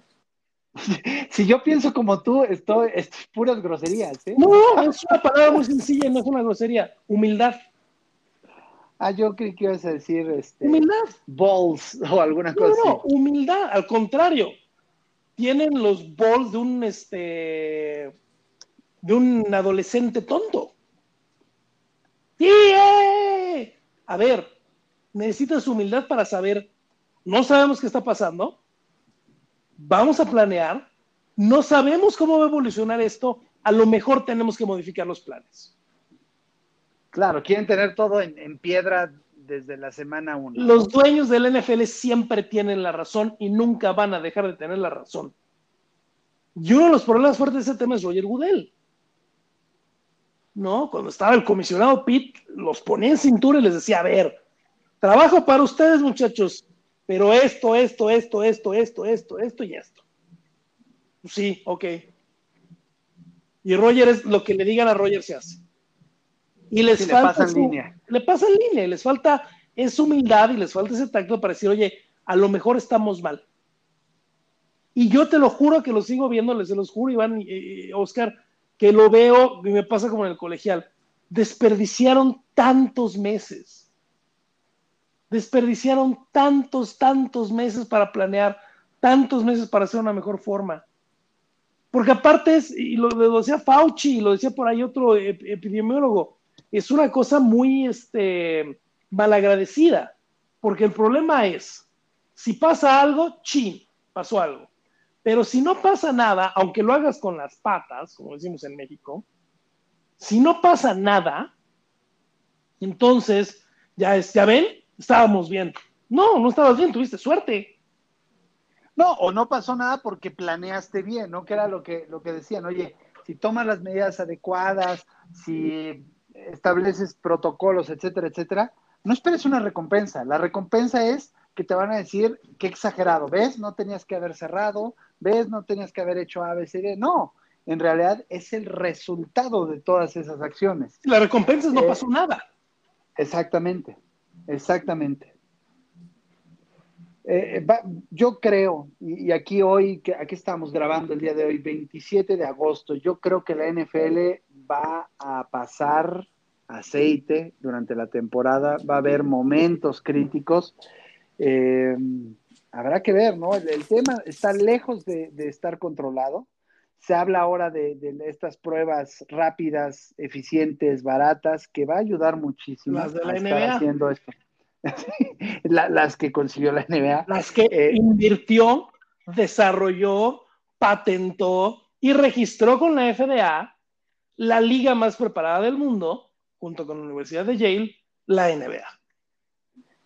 [laughs] si yo pienso como tú, esto es puras groserías. ¿eh? No, es una palabra muy sencilla, no es una grosería. Humildad. Ah, yo creí que ibas a decir este, humildad. Balls o alguna cosa. No, humildad, al contrario. Tienen los balls de un este de un adolescente tonto. ¡Sí! Eh! A ver, necesitas humildad para saber, no sabemos qué está pasando, vamos a planear, no sabemos cómo va a evolucionar esto, a lo mejor tenemos que modificar los planes. Claro, quieren tener todo en, piedra desde la semana 1. Los dueños del NFL siempre tienen la razón y nunca van a dejar de tener la razón. Y uno de los problemas fuertes de ese tema es Roger Goodell. ¿No? Cuando estaba el comisionado Pitt, los ponía en cintura y les decía, a ver, trabajo para ustedes muchachos, pero esto, esto, esto, esto, esto, esto, esto y esto. Sí, ok. Y Roger es lo que le digan a Roger se hace. Y les falta. Le pasa en línea. Le pasa en línea y les falta esa humildad y les falta ese tacto para decir, oye, a lo mejor estamos mal. Y yo te lo juro que lo sigo viendo, les se los juro, Iván y Oscar, que lo veo y me pasa como en el colegial. desperdiciaron tantos meses. Desperdiciaron tantos, tantos meses para planear, tantos meses para hacer una mejor forma. Porque aparte es, y lo, decía Fauci, y lo decía por ahí otro epidemiólogo, es una cosa muy este, malagradecida, porque el problema es, si pasa algo, chin, pasó algo. Pero si no pasa nada, aunque lo hagas con las patas, como decimos en México, si no pasa nada, entonces ya, es, ya ven, estábamos bien. No, no estabas bien, tuviste suerte. No, o no pasó nada porque planeaste bien, ¿no? Que era lo que, lo que decían, oye, si tomas las medidas adecuadas, si estableces protocolos, etcétera, etcétera, no esperes una recompensa. La recompensa es que te van a decir qué exagerado, ¿ves? No tenías que haber cerrado, ¿ves? No tenías que haber hecho ABCD. No, en realidad es el resultado de todas esas acciones. La recompensa no eh, pasó nada. Exactamente, exactamente. Eh, eh, yo creo, y, aquí hoy, que aquí estamos grabando el día de hoy, 27 de agosto, yo creo que la NFL va a pasar aceite durante la temporada, va a haber momentos críticos. habrá que ver, ¿no? El, tema está lejos de, estar controlado. Se habla ahora de, estas pruebas rápidas, eficientes, baratas, que va a ayudar muchísimo las de la NBA. haciendo esto. [laughs] las que consiguió la NBA. Las que eh, invirtió, desarrolló, patentó y registró con la FDA la liga más preparada del mundo, junto con la Universidad de Yale, la NBA.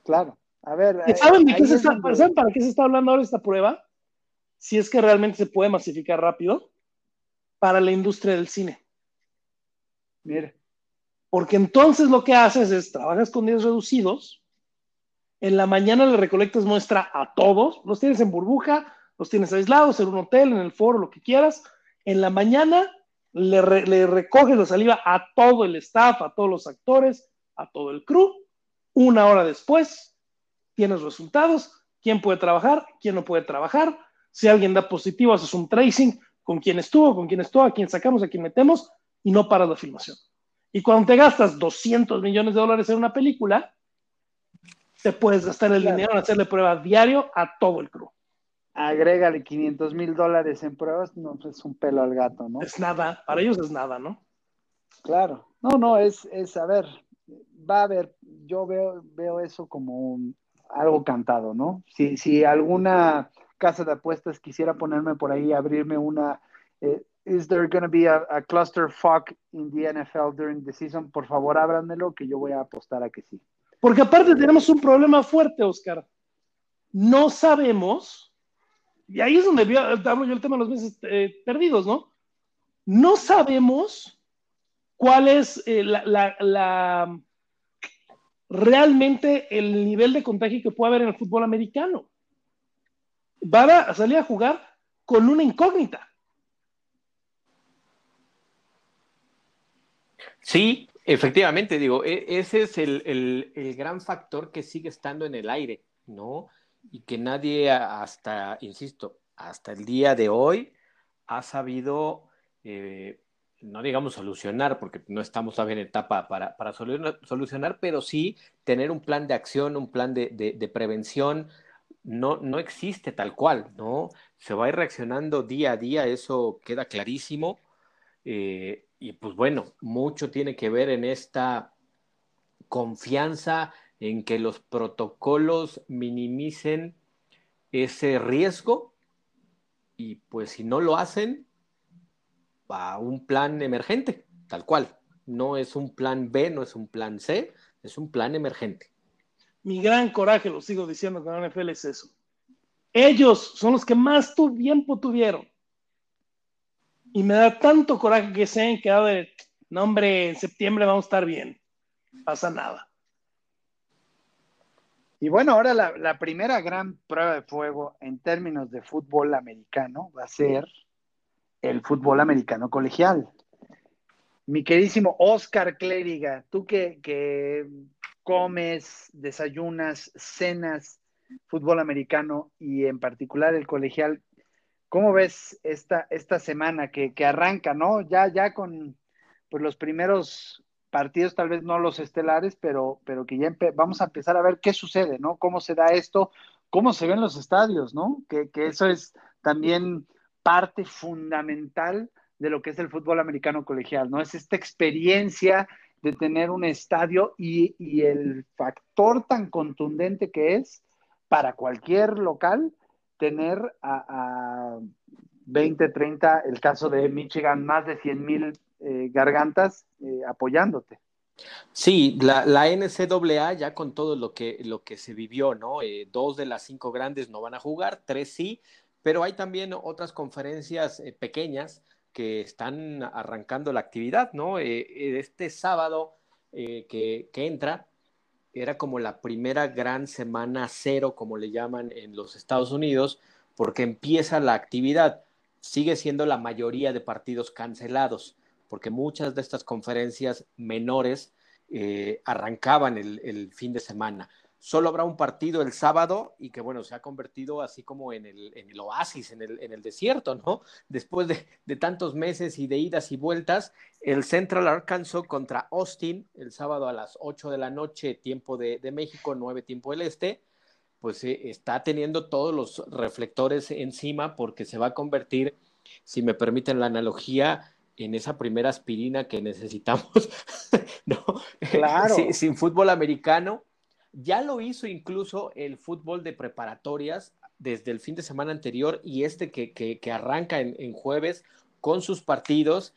Claro. A ver. ¿Saben, ¿saben para qué se está hablando ahora esta prueba? Si es que realmente se puede masificar rápido para la industria del cine. Mire. Porque entonces lo que haces es, trabajas con días reducidos, en la mañana le recolectas muestra a todos, los tienes en burbuja, los tienes aislados en un hotel, en el foro, lo que quieras. En la mañana le, recoges la saliva a todo el staff, a todos los actores, a todo el crew. Una hora después, tienes resultados, quién puede trabajar, quién no puede trabajar. Si alguien da positivo, haces un tracing, con quién estuvo, con quién estuvo, a quién sacamos, a quién metemos y no paras la filmación. Y cuando te gastas 200 millones de dólares en una película, te puedes gastar el dinero en hacerle pruebas diario a todo el crew. Agrégale 500 mil dólares en pruebas, no, pues es un pelo al gato, ¿no? Es nada, para ellos es nada, ¿no? Claro, no, no, es, es a ver, va a haber, yo veo, veo eso como algo cantado, ¿no? Si, si alguna casa de apuestas quisiera ponerme por ahí, abrirme una, eh, is there going to be a, a, cluster fuck in the NFL during the season? Por favor, ábranmelo, que yo voy a apostar a que sí. Porque aparte tenemos un problema fuerte, Oscar. No sabemos, y ahí es donde hablo yo el tema de los meses eh, perdidos, ¿no? No sabemos cuál es eh, la, realmente el nivel de contagio que puede haber en el fútbol americano van a salir a jugar con una incógnita. Sí, efectivamente, digo, e, ese es el, gran factor que sigue estando en el aire, ¿no? Y que nadie hasta, insisto, hasta el día de hoy ha sabido, eh, no digamos solucionar, porque no estamos todavía en etapa para, solucionar, pero sí tener un plan de acción, un plan de, de prevención, no, no existe tal cual, ¿no? Se va a ir reaccionando día a día, eso queda clarísimo. Eh, y pues bueno, mucho tiene que ver en esta confianza en que los protocolos minimicen ese riesgo y pues si no lo hacen, va un plan emergente, tal cual. No es un plan B, no es un plan C, es un plan emergente mi gran coraje, lo sigo diciendo con la NFL, es eso. Ellos son los que más tiempo tuvieron. Y me da tanto coraje que se hayan quedado de, no hombre, en septiembre vamos a estar bien. Pasa nada. Y bueno, ahora la, la, primera gran prueba de fuego en términos de fútbol americano va a ser el fútbol americano colegial. Mi queridísimo Oscar Clériga, tú que, que comes, desayunas, cenas fútbol americano y en particular el colegial, ¿cómo ves esta, esta semana que, arranca, no? Ya, ya con pues, los primeros partidos tal vez no los estelares, pero, pero que ya vamos a empezar a ver qué sucede, ¿no? Cómo se da esto, cómo se ven los estadios, ¿no? Que, que eso es también parte fundamental de lo que es el fútbol americano colegial, ¿no? Es esta experiencia de tener un estadio y, y el factor tan contundente que es para cualquier local tener a, a 20, 30, el caso de Michigan, más de 100 mil eh, gargantas eh, apoyándote. Sí, la, la, NCAA ya con todo lo que, lo que se vivió, ¿no? Eh, dos de las cinco grandes no van a jugar, tres sí, pero hay también otras conferencias pequeñas que están arrancando la actividad, ¿no? este sábado que, que entra, era como la primera gran semana cero, como le llaman en los Estados Unidos, porque empieza la actividad. Sigue siendo la mayoría de partidos cancelados porque muchas de estas conferencias menores eh, arrancaban el, fin de semana. Solo habrá un partido el sábado y que, bueno, se ha convertido así como en el, oasis, en el, desierto, ¿no? Después de, tantos meses y de idas y vueltas, el Central Arkansas contra Austin, el sábado a las 8 de la noche, tiempo de, de México, 9 tiempo del Este, pues eh, está teniendo todos los reflectores encima porque se va a convertir, si me permiten la analogía, en esa primera aspirina que necesitamos, [laughs] ¿no? Claro. sin, fútbol americano. Ya lo hizo incluso el fútbol de preparatorias desde el fin de semana anterior y este que, que, arranca en, jueves con sus partidos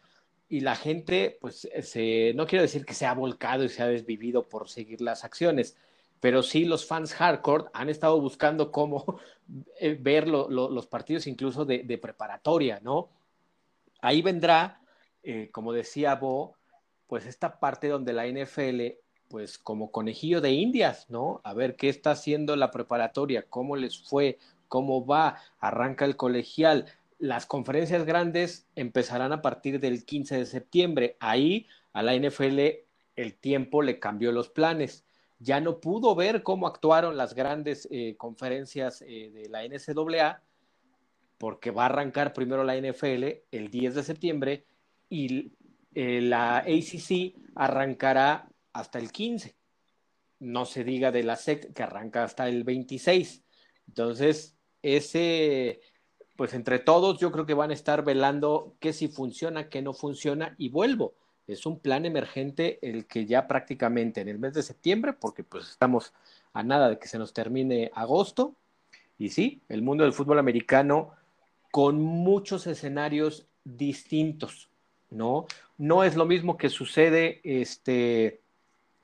y la gente, pues, se, no quiero decir que se ha volcado y se ha desvivido por seguir las acciones, pero sí los fans hardcore han estado buscando cómo [laughs] eh, ver los partidos incluso de, de preparatoria, ¿no? Ahí vendrá eh, como decía Bo, pues esta parte donde la NFL, pues como conejillo de indias, ¿no? A ver qué está haciendo la preparatoria, cómo les fue, cómo va, arranca el colegial. Las conferencias grandes empezarán a partir del 15 de septiembre. Ahí a la NFL el tiempo le cambió los planes. Ya no pudo ver cómo actuaron las grandes eh, conferencias eh, de la NCAA, porque va a arrancar primero la NFL el 10 de septiembre y eh, la ACC arrancará hasta el 15. No se diga de la SEC que arranca hasta el 26. Entonces, ese, pues entre todos yo creo que van a estar velando qué si funciona, qué no funciona y vuelvo. Es un plan emergente el que ya prácticamente en el mes de septiembre, porque pues estamos a nada de que se nos termine agosto, y sí, el mundo del fútbol americano con muchos escenarios distintos. ¿No? No es lo mismo que sucede este,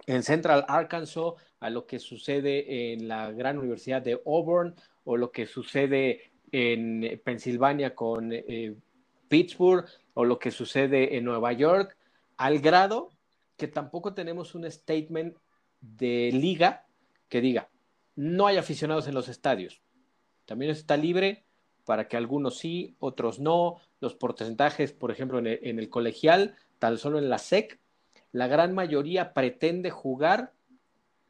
en Central Arkansas a lo que sucede en la gran universidad de Auburn o lo que sucede en Pensilvania con eh, Pittsburgh o lo que sucede en Nueva York, al grado que tampoco tenemos un statement de liga que diga, no hay aficionados en los estadios. También está libre para que algunos sí, otros no, los porcentajes, por ejemplo, en el, colegial, tan solo en la SEC, la gran mayoría pretende jugar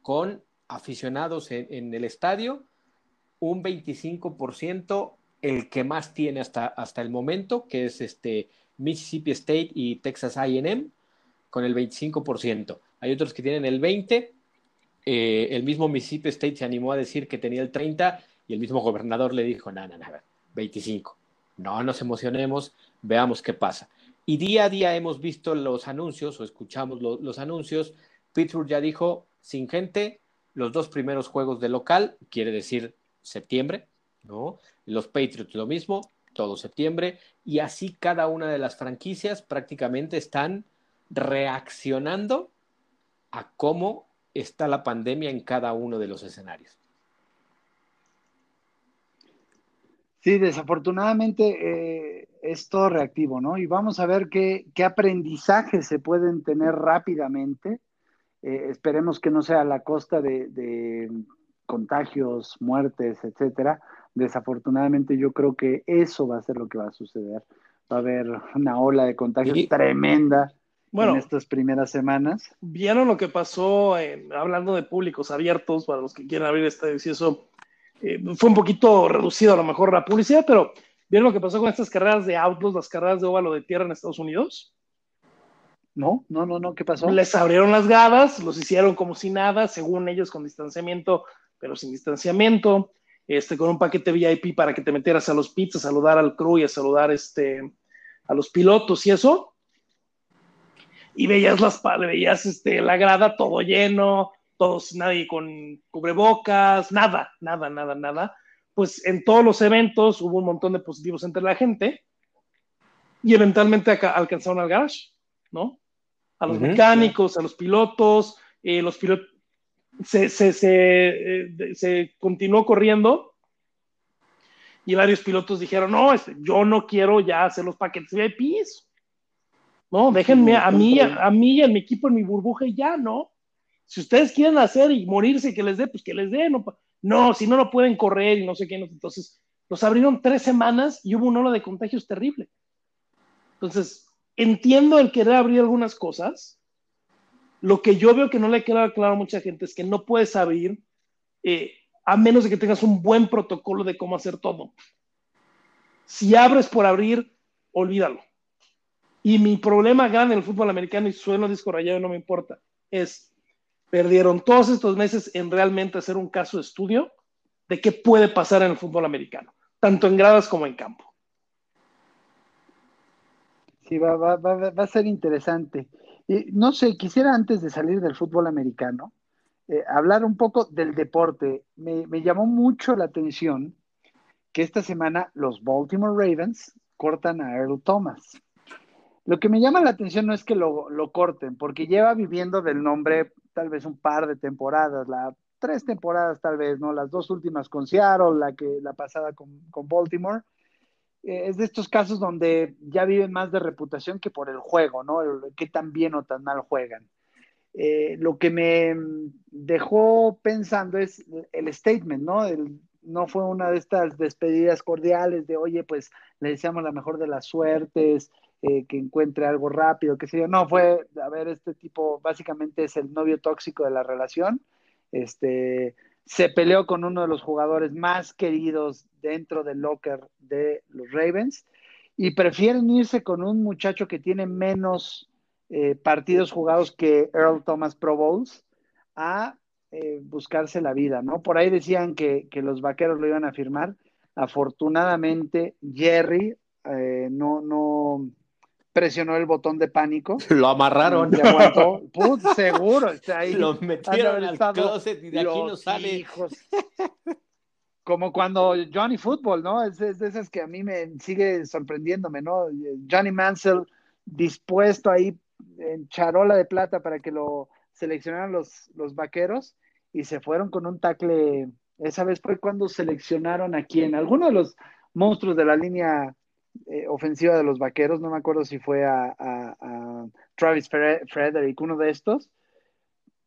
con aficionados en, el estadio, un 25% el que más tiene hasta, hasta el momento, que es este Mississippi State y Texas AM, con el 25%. Hay otros que tienen el 20%, eh, el mismo Mississippi State se animó a decir que tenía el 30% y el mismo gobernador le dijo, nada, nada, 25% no nos emocionemos, veamos qué pasa. Y día a día hemos visto los anuncios o escuchamos los anuncios. Pittsburgh ya dijo, sin gente, los dos primeros juegos de local, quiere decir septiembre, ¿no? Los Patriots lo mismo, todo septiembre, y así cada una de las franquicias prácticamente están reaccionando a cómo está la pandemia en cada uno de los escenarios. Sí, desafortunadamente eh, es todo reactivo, ¿no? Y vamos a ver qué, qué aprendizajes se pueden tener rápidamente. Eh, esperemos que no sea a la costa de, contagios, muertes, etcétera. Desafortunadamente yo creo que eso va a ser lo que va a suceder. Va a haber una ola de contagios tremenda en estas primeras semanas. ¿Vieron lo que pasó hablando de públicos abiertos para los que quieran abrir este eso? Eh, fue un poquito reducido a lo mejor la publicidad, pero ¿vieron lo que pasó con estas carreras de autos, las carreras de óvalo de tierra en Estados Unidos? No, no, no, no, ¿qué pasó? Les abrieron las gradas, los hicieron como si nada, según ellos con distanciamiento, pero sin distanciamiento, este, con un paquete VIP para que te metieras a los pits, a saludar al crew y a saludar este, a los pilotos y eso. Y veías las veías este, la grada todo lleno, todos, nadie con cubrebocas, nada, nada, nada, nada. Pues en todos los eventos hubo un montón de positivos entre la gente y eventualmente alcanzaron al garage, ¿no? A los mecánicos, a los pilotos, eh, los pilotos, se, se, se, se, continuó corriendo y varios pilotos dijeron, no, este, yo no quiero ya hacer los paquetes VIPs, no, déjenme a mí, a, mí y a mi equipo en mi burbuja y ya, ¿no? Si ustedes quieren hacer y morirse que les dé, pues que les dé, no, no, si no, no pueden correr y no sé qué, entonces los abrieron tres semanas y hubo un ola de contagios terrible. Entonces, entiendo el querer abrir algunas cosas. Lo que yo veo que no le queda claro a mucha gente es que no puedes abrir eh, a menos de que tengas un buen protocolo de cómo hacer todo. Si abres por abrir, olvídalo. Y mi problema en el fútbol americano, y sueno disco rayado, no me importa, es, perdieron todos estos meses en realmente hacer un caso de estudio de qué puede pasar en el fútbol americano, tanto en gradas como en campo. Sí, va, a ser interesante. No sé, quisiera antes de salir del fútbol americano, eh, hablar un poco del deporte. Me, llamó mucho la atención que esta semana los Baltimore Ravens cortan a Earl Thomas. Lo que me llama la atención no es que lo, corten, porque lleva viviendo del nombre tal vez un par de temporadas, la, tres temporadas tal vez, ¿no? Las dos últimas con Seattle, la, que, la pasada con, con Baltimore. Eh, es de estos casos donde ya viven más de reputación que por el juego, ¿no? Qué tan bien o tan mal juegan. Eh, lo que me dejó pensando es el statement, ¿no? No fue una de estas despedidas cordiales de, oye, pues le deseamos la mejor de las suertes, eh, que encuentre algo rápido, qué sé yo. No, fue, a ver, este tipo básicamente es el novio tóxico de la relación. Este, se peleó con uno de los jugadores más queridos dentro del locker de los Ravens y prefieren irse con un muchacho que tiene menos eh, partidos jugados que Earl Thomas Pro Bowls a eh, buscarse la vida, ¿no? Por ahí decían que, que, los vaqueros lo iban a firmar. Afortunadamente, Jerry no, no, presionó el botón de pánico. [laughs] Lo amarraron. Y aguantó. [laughs] Put, seguro. Está ahí. Lo metieron al closet y de aquí no sale. Hijos. Como cuando Johnny Football, ¿no? Es, es, de esas que a mí me sigue sorprendiéndome, ¿no? Johnny Mansell dispuesto ahí en charola de plata para que lo seleccionaran los, los vaqueros y se fueron con un tackle. Esa vez fue cuando seleccionaron a quién, alguno de los monstruos de la línea eh, ofensiva de los vaqueros, no me acuerdo si fue a, a, a Travis Frederick, uno de estos,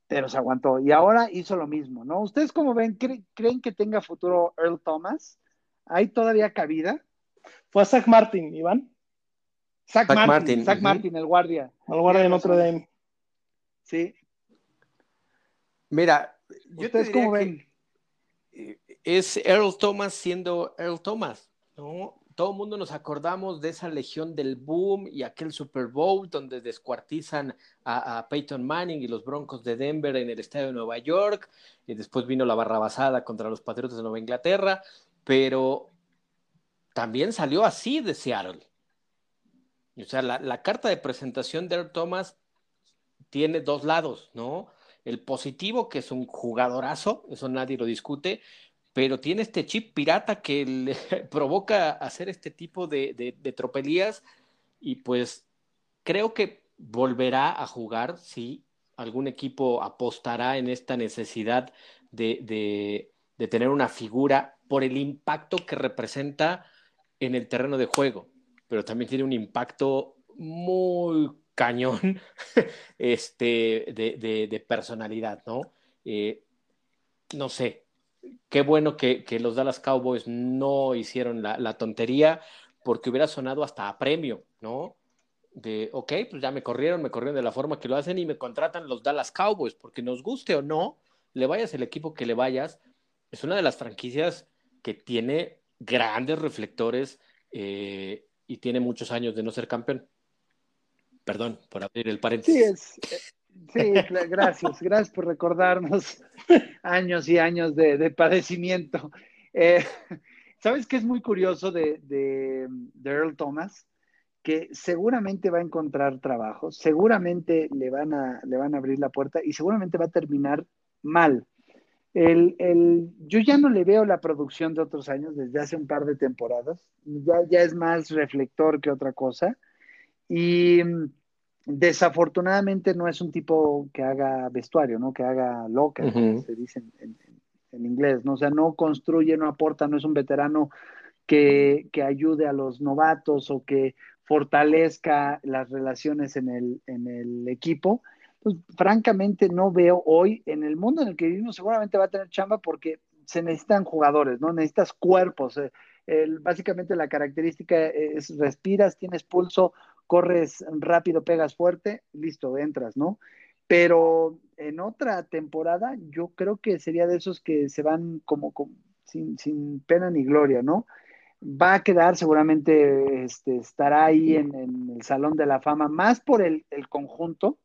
pero se aguantó. Y ahora hizo lo mismo, ¿no? ¿Ustedes cómo ven? ¿Cre ¿Creen que tenga futuro Earl Thomas? ¿Hay todavía cabida? Fue a Zach Martin, Iván. Zach, Zach Martin, Martin, Zach uh -huh. Martin, el guardia. El guardia de Notre Dame. Sí. Mira, ¿ustedes cómo ven? Es Earl Thomas siendo Earl Thomas, ¿no? Todo el mundo nos acordamos de esa legión del boom y aquel Super Bowl donde descuartizan a, Peyton Manning y los Broncos de Denver en el estadio de Nueva York, y después vino la barrabasada contra los Patriotas de Nueva Inglaterra, pero también salió así de Seattle. O sea, la, la carta de presentación de Earl Thomas tiene dos lados, ¿no? El positivo, que es un jugadorazo, eso nadie lo discute, pero tiene este chip pirata que le [laughs] provoca hacer este tipo de, tropelías y pues creo que volverá a jugar, sí, algún equipo apostará en esta necesidad de, tener una figura por el impacto que representa en el terreno de juego, pero también tiene un impacto muy cañón [laughs] este, de, de personalidad, ¿no? Eh, no sé, qué bueno que, los Dallas Cowboys no hicieron la, tontería porque hubiera sonado hasta a premio, ¿no? De, ok, pues ya me corrieron, me corrieron de la forma que lo hacen y me contratan los Dallas Cowboys, porque nos guste o no, le vayas el equipo que le vayas, es una de las franquicias que tiene grandes reflectores eh, y tiene muchos años de no ser campeón. Perdón por abrir el paréntesis. Sí, gracias, gracias por recordarnos [laughs] años y años de, padecimiento. Eh, ¿Sabes qué es muy curioso de, de, Earl Thomas? Que seguramente va a encontrar trabajo, seguramente le van, a, le van a abrir la puerta y seguramente va a terminar mal. El, el, yo ya no le veo la producción de otros años desde hace un par de temporadas, ya, ya es más reflector que otra cosa. Y desafortunadamente no es un tipo que haga vestuario, ¿no? Que haga loca, se dice en, inglés, ¿no? O sea, no construye, no aporta, no es un veterano que, ayude a los novatos o que fortalezca las relaciones en el, en el equipo. Pues francamente no veo hoy en el mundo en el que vivimos, seguramente va a tener chamba porque se necesitan jugadores, ¿no? Necesitas cuerpos. Eh, básicamente la característica es respiras, tienes pulso, corres rápido, pegas fuerte, listo, entras, ¿no? Pero en otra temporada yo creo que sería de esos que se van como, sin, pena ni gloria, ¿no? Va a quedar seguramente, este, estará ahí en, el Salón de la Fama, más por el, conjunto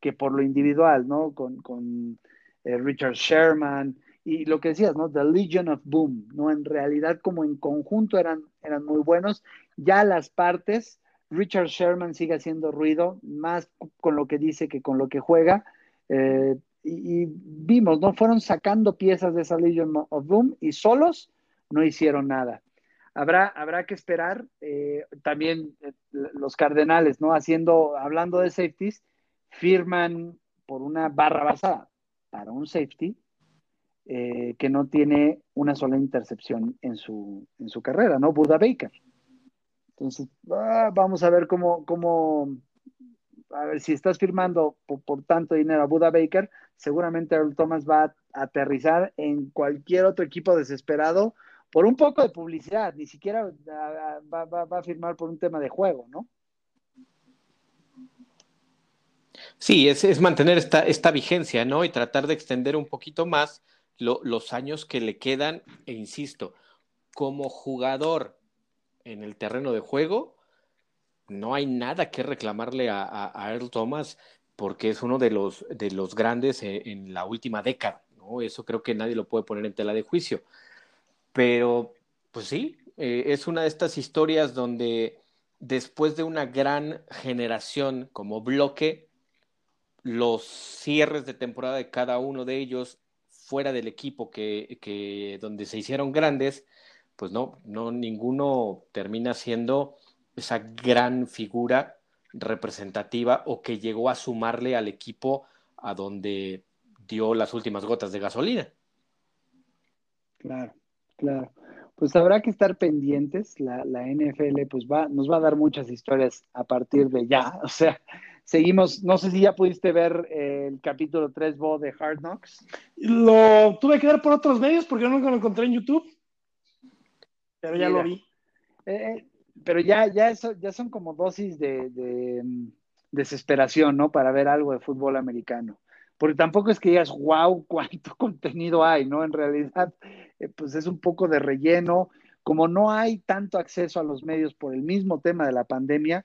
que por lo individual, ¿no? Con, eh, Richard Sherman y lo que decías, ¿no? The Legion of Boom, ¿no? En realidad como en conjunto eran, eran muy buenos. Ya las partes, Richard Sherman sigue haciendo ruido, más con lo que dice que con lo que juega. Eh, y, vimos, ¿no? Fueron sacando piezas de esa Legion of Boom y solos no hicieron nada. Habrá, habrá que esperar eh, también eh, los Cardenales, ¿no? Haciendo, hablando de safeties, firman por una barra basada para un safety que no tiene una sola intercepción en su, en su carrera, ¿no? Buda Baker. Entonces, ah, vamos a ver cómo, cómo, a ver, si estás firmando por, tanto dinero a Buda Baker, seguramente Earl Thomas va a aterrizar en cualquier otro equipo desesperado por un poco de publicidad, ni siquiera ah, ah, va, a firmar por un tema de juego, ¿no? Sí, es, mantener esta, esta, vigencia, ¿no? Y tratar de extender un poquito más los años que le quedan, e insisto, como jugador en el terreno de juego, no hay nada que reclamarle a, Earl Thomas porque es uno de los, de los grandes en, la última década, ¿no? Eso creo que nadie lo puede poner en tela de juicio. Pero, pues sí, eh, es una de estas historias donde después de una gran generación como bloque, los cierres de temporada de cada uno de ellos fuera del equipo que, que donde se hicieron grandes, pues no, no ninguno termina siendo esa gran figura representativa o que llegó a sumarle al equipo a donde dio las últimas gotas de gasolina. Claro, claro. Pues habrá que estar pendientes. La, NFL pues va, nos va a dar muchas historias a partir de ya. [laughs] O sea, seguimos, no sé si ya pudiste ver el capítulo 3 de Hard Knocks. Lo tuve que ver por otros medios porque nunca lo encontré en YouTube. Pero ya lo vi. Eh, eh, pero ya, ya, eso, ya son como dosis de, mm, desesperación, ¿no? Para ver algo de fútbol americano. Porque tampoco es que digas, wow, cuánto [laughs] contenido hay, ¿no? En realidad, eh, pues es un poco de relleno. Como no hay tanto acceso a los medios por el mismo tema de la pandemia,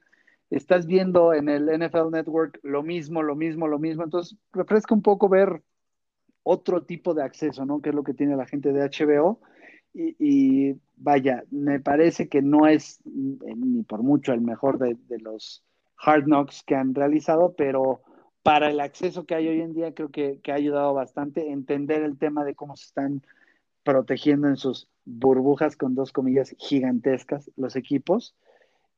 estás viendo en el NFL Network lo mismo, lo mismo, lo mismo. Entonces, refresca un poco ver otro tipo de acceso, ¿no? Que es lo que tiene la gente de HBO y, vaya, me parece que no es eh, ni por mucho el mejor de, los hard knocks que han realizado, pero para el acceso que hay hoy en día creo que, ha ayudado bastante entender el tema de cómo se están protegiendo en sus burbujas con dos comillas gigantescas los equipos.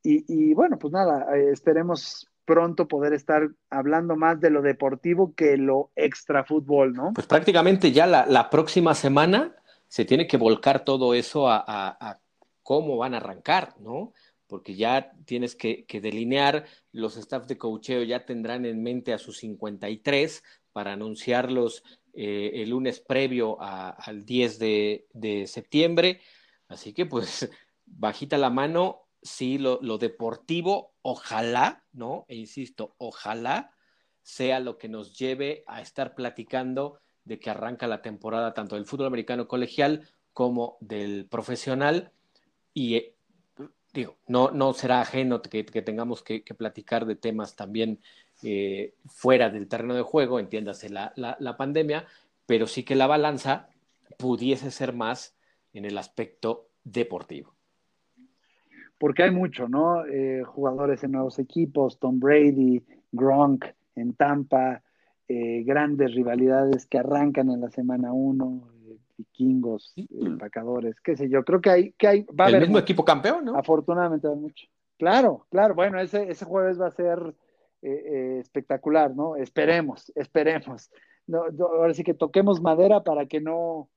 Y, bueno, pues nada, eh, esperemos pronto poder estar hablando más de lo deportivo que lo extra fútbol, ¿no? Pues prácticamente ya la próxima semana se tiene que volcar todo eso a, cómo van a arrancar, ¿no? Porque ya tienes que, delinear, los staff de cocheo ya tendrán en mente a sus 53 para anunciarlos eh, el lunes previo al 10 de, septiembre. Así que pues [laughs] bajita la mano, sí, lo deportivo, ojalá, ¿no? E insisto, ojalá sea lo que nos lleve a estar platicando de que arranca la temporada tanto del fútbol americano colegial como del profesional y eh, digo, no, no será ajeno que, tengamos que, platicar de temas también eh, fuera del terreno de juego, entiéndase la, la, pandemia, pero sí que la balanza pudiese ser más en el aspecto deportivo. Porque hay mucho, ¿no? Eh, jugadores en nuevos equipos, Tom Brady, Gronk en Tampa, eh, grandes rivalidades que arrancan en la semana uno, vikingos, empacadores, qué sé yo. Creo que hay, que hay, va a El mismo equipo campeón, ¿no? Afortunadamente va mucho. Claro, claro. Bueno, ese, ese jueves va a ser eh, eh, espectacular, ¿no? Esperemos, esperemos. No, ahora sí que toquemos madera para que no,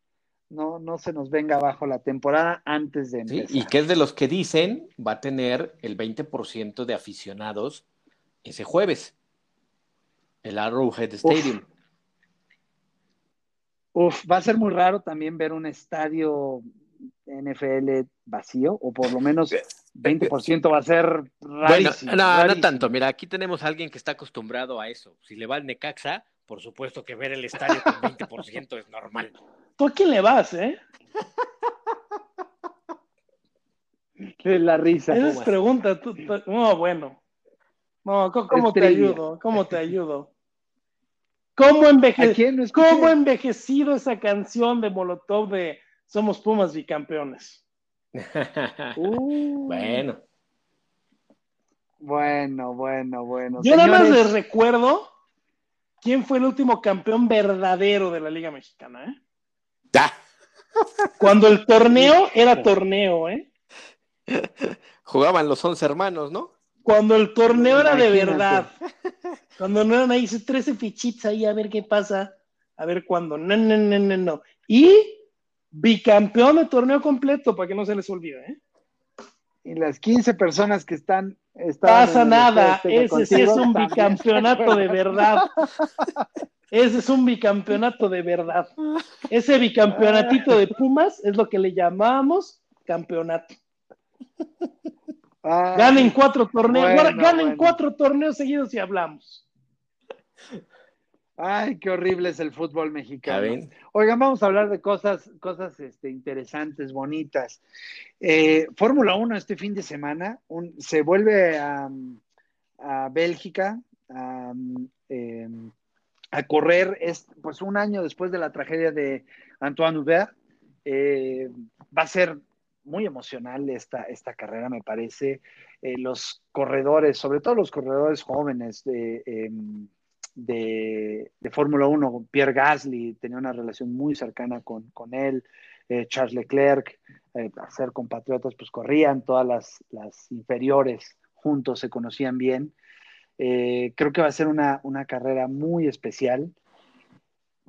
no, no se nos venga abajo la temporada antes de empezar. Sí, y que es de los que dicen va a tener el 20% de aficionados ese jueves. El Arrowhead Stadium. Uf, va a ser muy raro también ver un estadio NFL vacío, o por lo menos [laughs] 20% va a ser rarísimo. no, no tanto. Mira, aquí tenemos a alguien que está acostumbrado a eso. Si le va al Necaxa, por supuesto que ver el estadio con 20% es normal. ¿Tú a quién le vas, eh? La risa. Esa es pregunta. No, bueno. No, ¿cómo, te ayudo? ¿Cómo te ayudo? ¿Cómo, ¿Cómo envejecido esa canción de Molotov de Somos Pumas bicampeones? [laughs] Uh. bueno. Bueno, bueno, bueno. Yo nada más les recuerdo quién fue el último campeón verdadero de la Liga Mexicana, ¿eh? Cuando el torneo [laughs] era torneo, ¿eh? Jugaban los once hermanos, ¿no? Cuando el torneo era de verdad. [laughs] Cuando no eran ahí 13 fichitas ahí a ver qué pasa. A ver cuándo. No, no, no, no, no. Y bicampeón de torneo completo, para que no se les olvide. ¿eh? Y las 15 personas que están. Pasa nada. Ese sí es un bicampeonato de verdad. [laughs] Ese es un bicampeonato de verdad. [laughs] Ese bicampeonatito de Pumas es lo que le llamamos campeonato ganen cuatro torneos, ganen cuatro torneos seguidos y hablamos. Ay, qué horrible es el fútbol mexicano. Oigan, vamos a hablar de cosas, cosas este, interesantes, bonitas. Eh, Fórmula 1 este fin de semana se vuelve a, Bélgica em, a, correr, es, pues un año después de la tragedia de Antoine Hubert. Eh, va a ser muy emocional esta, esta carrera, me parece. Eh, los corredores, sobre todo los corredores jóvenes de, em, de, Fórmula 1, Pierre Gasly tenía una relación muy cercana con, él, eh, Charles Leclerc, eh, a ser compatriotas, pues corrían todas las, las inferiores juntos, se conocían bien. creo que va a ser una, una carrera muy especial.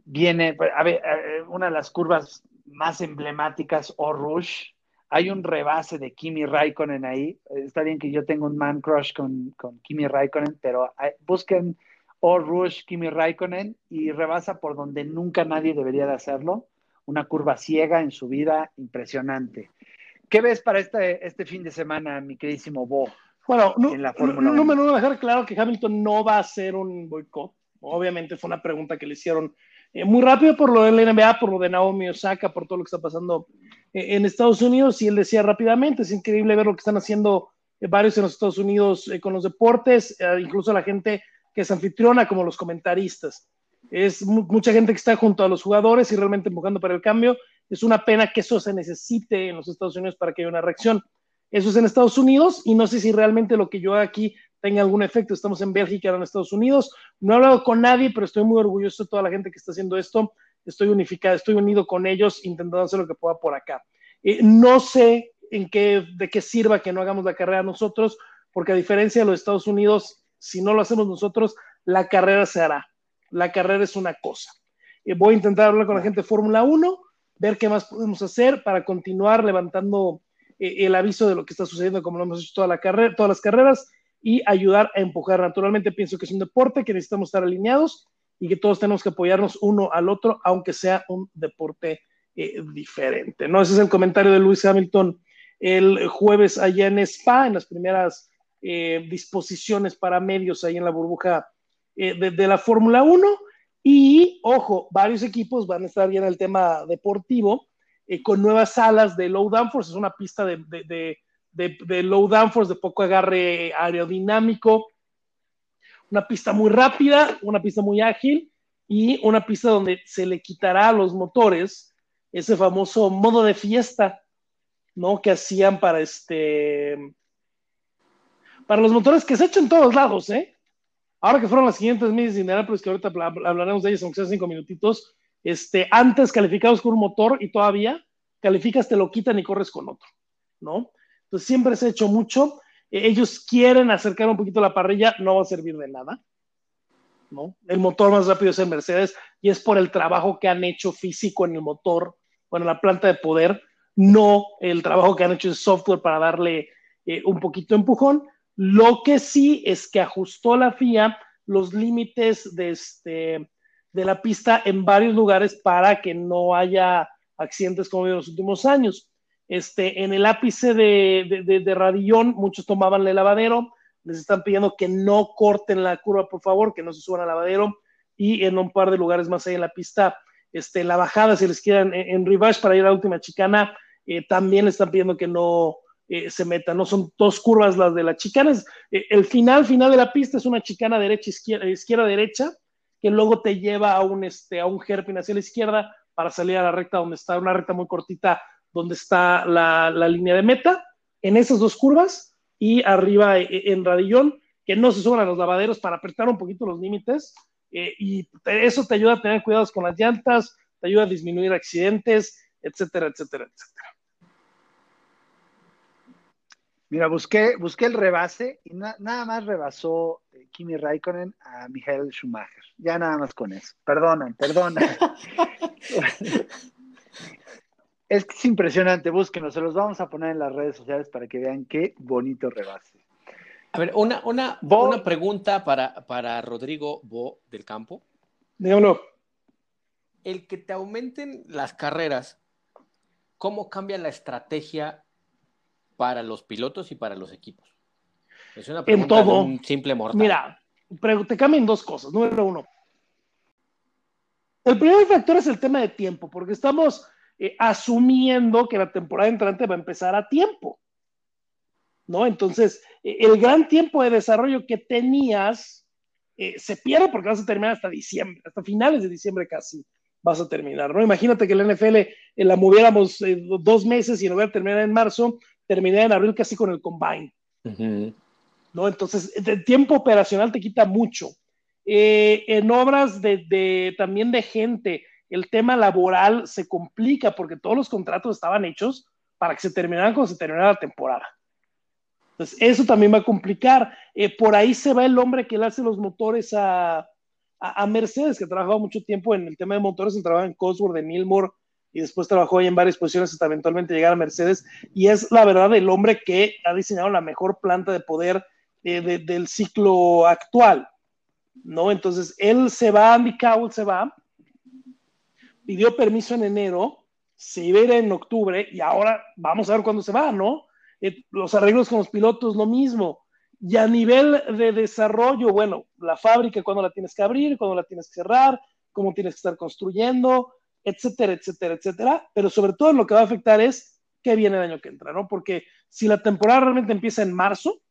Viene, a ver, una de las curvas más emblemáticas, O Rush, hay un rebase de Kimi Raikkonen ahí. Está bien que yo tengo un man crush con, Kimi Raikkonen, pero eh, busquen o Rush Kimi Raikkonen y rebasa por donde nunca nadie debería de hacerlo. Una curva ciega en su vida impresionante. ¿Qué ves para este, este fin de semana, mi queridísimo Bo? Bueno, no, en la Fórmula número uno, dejar claro que Hamilton no va a hacer un boicot. Obviamente fue una pregunta que le hicieron eh, muy rápido por lo del NBA, por lo de Naomi Osaka, por todo lo que está pasando en Estados Unidos. Y él decía rápidamente, es increíble ver lo que están haciendo eh, varios en los Estados Unidos con los deportes, incluso la gente que es anfitriona, como los comentaristas. Es mucha gente que está junto a los jugadores y realmente empujando para el cambio. Es una pena que eso se necesite en los Estados Unidos para que haya una reacción. Eso es en Estados Unidos y no sé si realmente lo que yo aquí tenga algún efecto. Estamos en Bélgica, ahora en Estados Unidos. No he hablado con nadie, pero estoy muy orgulloso de toda la gente que está haciendo esto. Estoy unificado, estoy unido con ellos, intentando hacer lo que pueda por acá. Eh, no sé en qué, de qué sirva que no hagamos la carrera nosotros, porque a diferencia de los Estados Unidos, si no lo hacemos nosotros, la carrera se hará. La carrera es una cosa. Eh, voy a intentar hablar con la gente Fórmula 1, ver qué más podemos hacer para continuar levantando eh, el aviso de lo que está sucediendo, como lo hemos hecho toda la carrera, todas las carreras, y ayudar a empujar. Naturalmente pienso que es un deporte que necesitamos estar alineados y que todos tenemos que apoyarnos uno al otro, aunque sea un deporte eh, diferente. ¿no? Ese es el comentario de Luis Hamilton el jueves allá en Spa, en las primeras eh, disposiciones para medios ahí en la burbuja eh, de, la Fórmula 1. Y ojo, varios equipos van a estar ya en el tema deportivo con nuevas salas de low downforce, es una pista de, de, de low downforce, de poco agarre aerodinámico, una pista muy rápida, una pista muy ágil y una pista donde se le quitará a los motores ese famoso modo de fiesta, ¿no? Que hacían para este, para los motores que se echan en todos lados, ¿eh? Ahora que fueron las siguientes millas de Indianapolis, que ahorita hablaremos de ellas, aunque sea cinco minutitos, este, antes calificados con un motor y todavía calificas, te lo quitan y corres con otro, ¿no? Entonces siempre se ha hecho mucho. Ellos quieren acercar un poquito la parrilla, no va a servir de nada, ¿no? El motor más rápido es el Mercedes y es por el trabajo que han hecho físico en el motor, bueno, la planta de poder, no el trabajo que han hecho en software para darle eh, un poquito de empujón. Lo que sí es que ajustó la FIA los límites de, este, de la pista en varios lugares para que no haya accidentes como en los últimos años. Este, en el ápice de, de, de, Radillón, muchos tomaban el lavadero, les están pidiendo que no corten la curva, por favor, que no se suban al lavadero, y en un par de lugares más ahí en la pista, este, la bajada, si les quieran, en, en para ir a la última chicana, eh, también están pidiendo que no eh, se metan, no son dos curvas las de la chicana, eh, el final, final de la pista es una chicana derecha, izquierda, izquierda, derecha, que luego te lleva a un, este, a un hacia la izquierda para salir a la recta donde está, una recta muy cortita donde está la, la línea de meta, en esas dos curvas y arriba eh, en radillón, que no se suban a los lavaderos para apretar un poquito los límites eh, y eso te ayuda a tener cuidados con las llantas, te ayuda a disminuir accidentes, etcétera, etcétera, etcétera. Mira, busqué, busqué el rebase y na, nada más rebasó eh, Kimi Raikkonen a Michael Schumacher. Ya nada más con eso. Perdonan, perdonan. [laughs] Es que es impresionante, búsquenos, se los vamos a poner en las redes sociales para que vean qué bonito rebase. A ver, una, una, una pregunta para, para Rodrigo Bo del Campo. Dígalo. El que te aumenten las carreras, ¿cómo cambia la estrategia para los pilotos y para los equipos? Es una pregunta en todo, de un simple mortal. Mira, te cambian dos cosas. Número uno, el primer factor es el tema de tiempo, porque estamos eh, asumiendo que la temporada entrante va a empezar a tiempo. ¿No? Entonces, eh, el gran tiempo de desarrollo que tenías eh, se pierde porque vas a terminar hasta diciembre, hasta finales de diciembre casi vas a terminar, ¿no? Imagínate que la NFL la moviéramos dos meses y no hubiera terminado en marzo, terminaría en abril casi con el combine. ¿No? Entonces, el tiempo operacional te quita mucho. en obras de, de, también de gente, el tema laboral se complica porque todos los contratos estaban hechos para que se terminaran cuando se terminara la temporada. Entonces, eso también va a complicar. Eh, por ahí se va el hombre que le hace los motores a, a, Mercedes, que ha trabajado mucho tiempo en el tema de motores, trabajó en Cosworth, de Milmore, y después trabajó ahí en varias posiciones hasta eventualmente llegar a Mercedes. Y es la verdad el hombre que ha diseñado la mejor planta de poder eh, de, del ciclo actual. ¿no? Entonces, él se va, Andy Cowell se va, pidió permiso en enero, se iba en octubre y ahora vamos a ver cuándo se va, ¿no? Eh, los arreglos con los pilotos, lo mismo. Y a nivel de desarrollo, bueno, la fábrica, cuándo la tienes que abrir, cuándo la tienes que cerrar, cómo tienes que estar construyendo, etcétera, etcétera, etcétera. Pero sobre todo lo que va a afectar es qué viene el año que entra, ¿no? Porque si la temporada realmente empieza en marzo,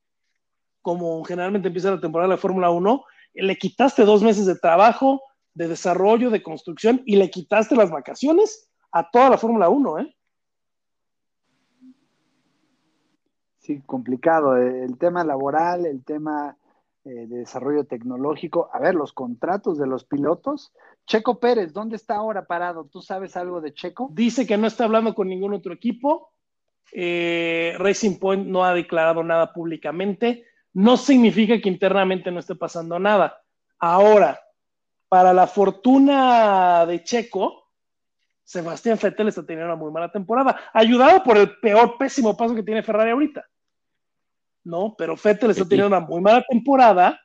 como generalmente empieza la temporada de la Fórmula 1, le quitaste dos meses de trabajo, de desarrollo, de construcción, y le quitaste las vacaciones a toda la Fórmula 1, ¿eh? Sí, complicado. Eh, el tema laboral, el tema eh, de desarrollo tecnológico. A ver, los contratos de los pilotos. Checo Pérez, ¿dónde está ahora parado? ¿Tú sabes algo de Checo? Dice que no está hablando con ningún otro equipo. Eh, Racing Point no ha declarado nada públicamente. No significa que internamente no esté pasando nada. Ahora, para la fortuna de Checo, Sebastián Vettel está teniendo una muy mala temporada, ayudado por el peor, pésimo paso que tiene Ferrari ahorita. ¿No? Pero Vettel está teniendo una muy mala temporada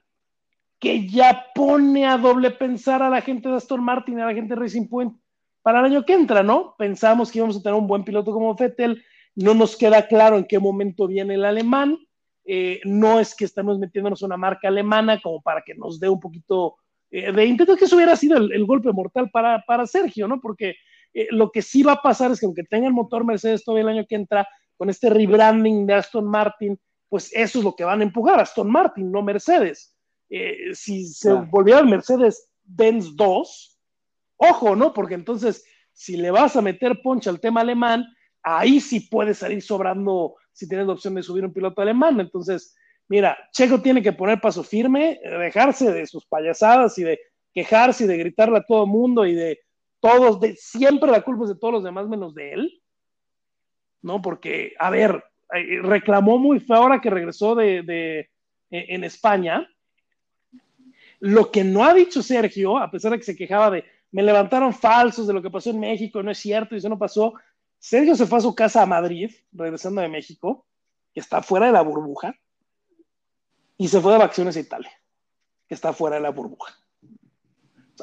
que ya pone a doble pensar a la gente de Aston Martin, a la gente de Racing Point para el año que entra, ¿no? Pensamos que íbamos a tener un buen piloto como Vettel, no nos queda claro en qué momento viene el alemán, eh, no es que estemos metiéndonos una marca alemana como para que nos dé un poquito eh, de intento que eso hubiera sido el, golpe mortal para, para, Sergio, ¿no? Porque eh, lo que sí va a pasar es que aunque tenga el motor Mercedes todavía el año que entra, con este rebranding de Aston Martin, pues eso es lo que van a empujar, Aston Martin, no Mercedes. Eh, si se volviera el Mercedes Benz 2, ojo, ¿no? Porque entonces, si le vas a meter poncha al tema alemán, ahí sí puede salir sobrando si tienes la opción de subir un piloto alemán. Entonces, mira, Checo tiene que poner paso firme, dejarse de sus payasadas y de quejarse y de gritarle a todo el mundo y de todos, de, siempre la culpa es de todos los demás menos de él, ¿no? Porque, a ver, eh, reclamó muy feo ahora que regresó de, de eh, en España. Lo que no ha dicho Sergio, a pesar de que se quejaba de me levantaron falsos de lo que pasó en México, no es cierto, y eso no pasó. Sergio se fue a su casa a Madrid, regresando de México, que está fuera de la burbuja, y se fue de vacaciones a Italia, que está fuera de la burbuja.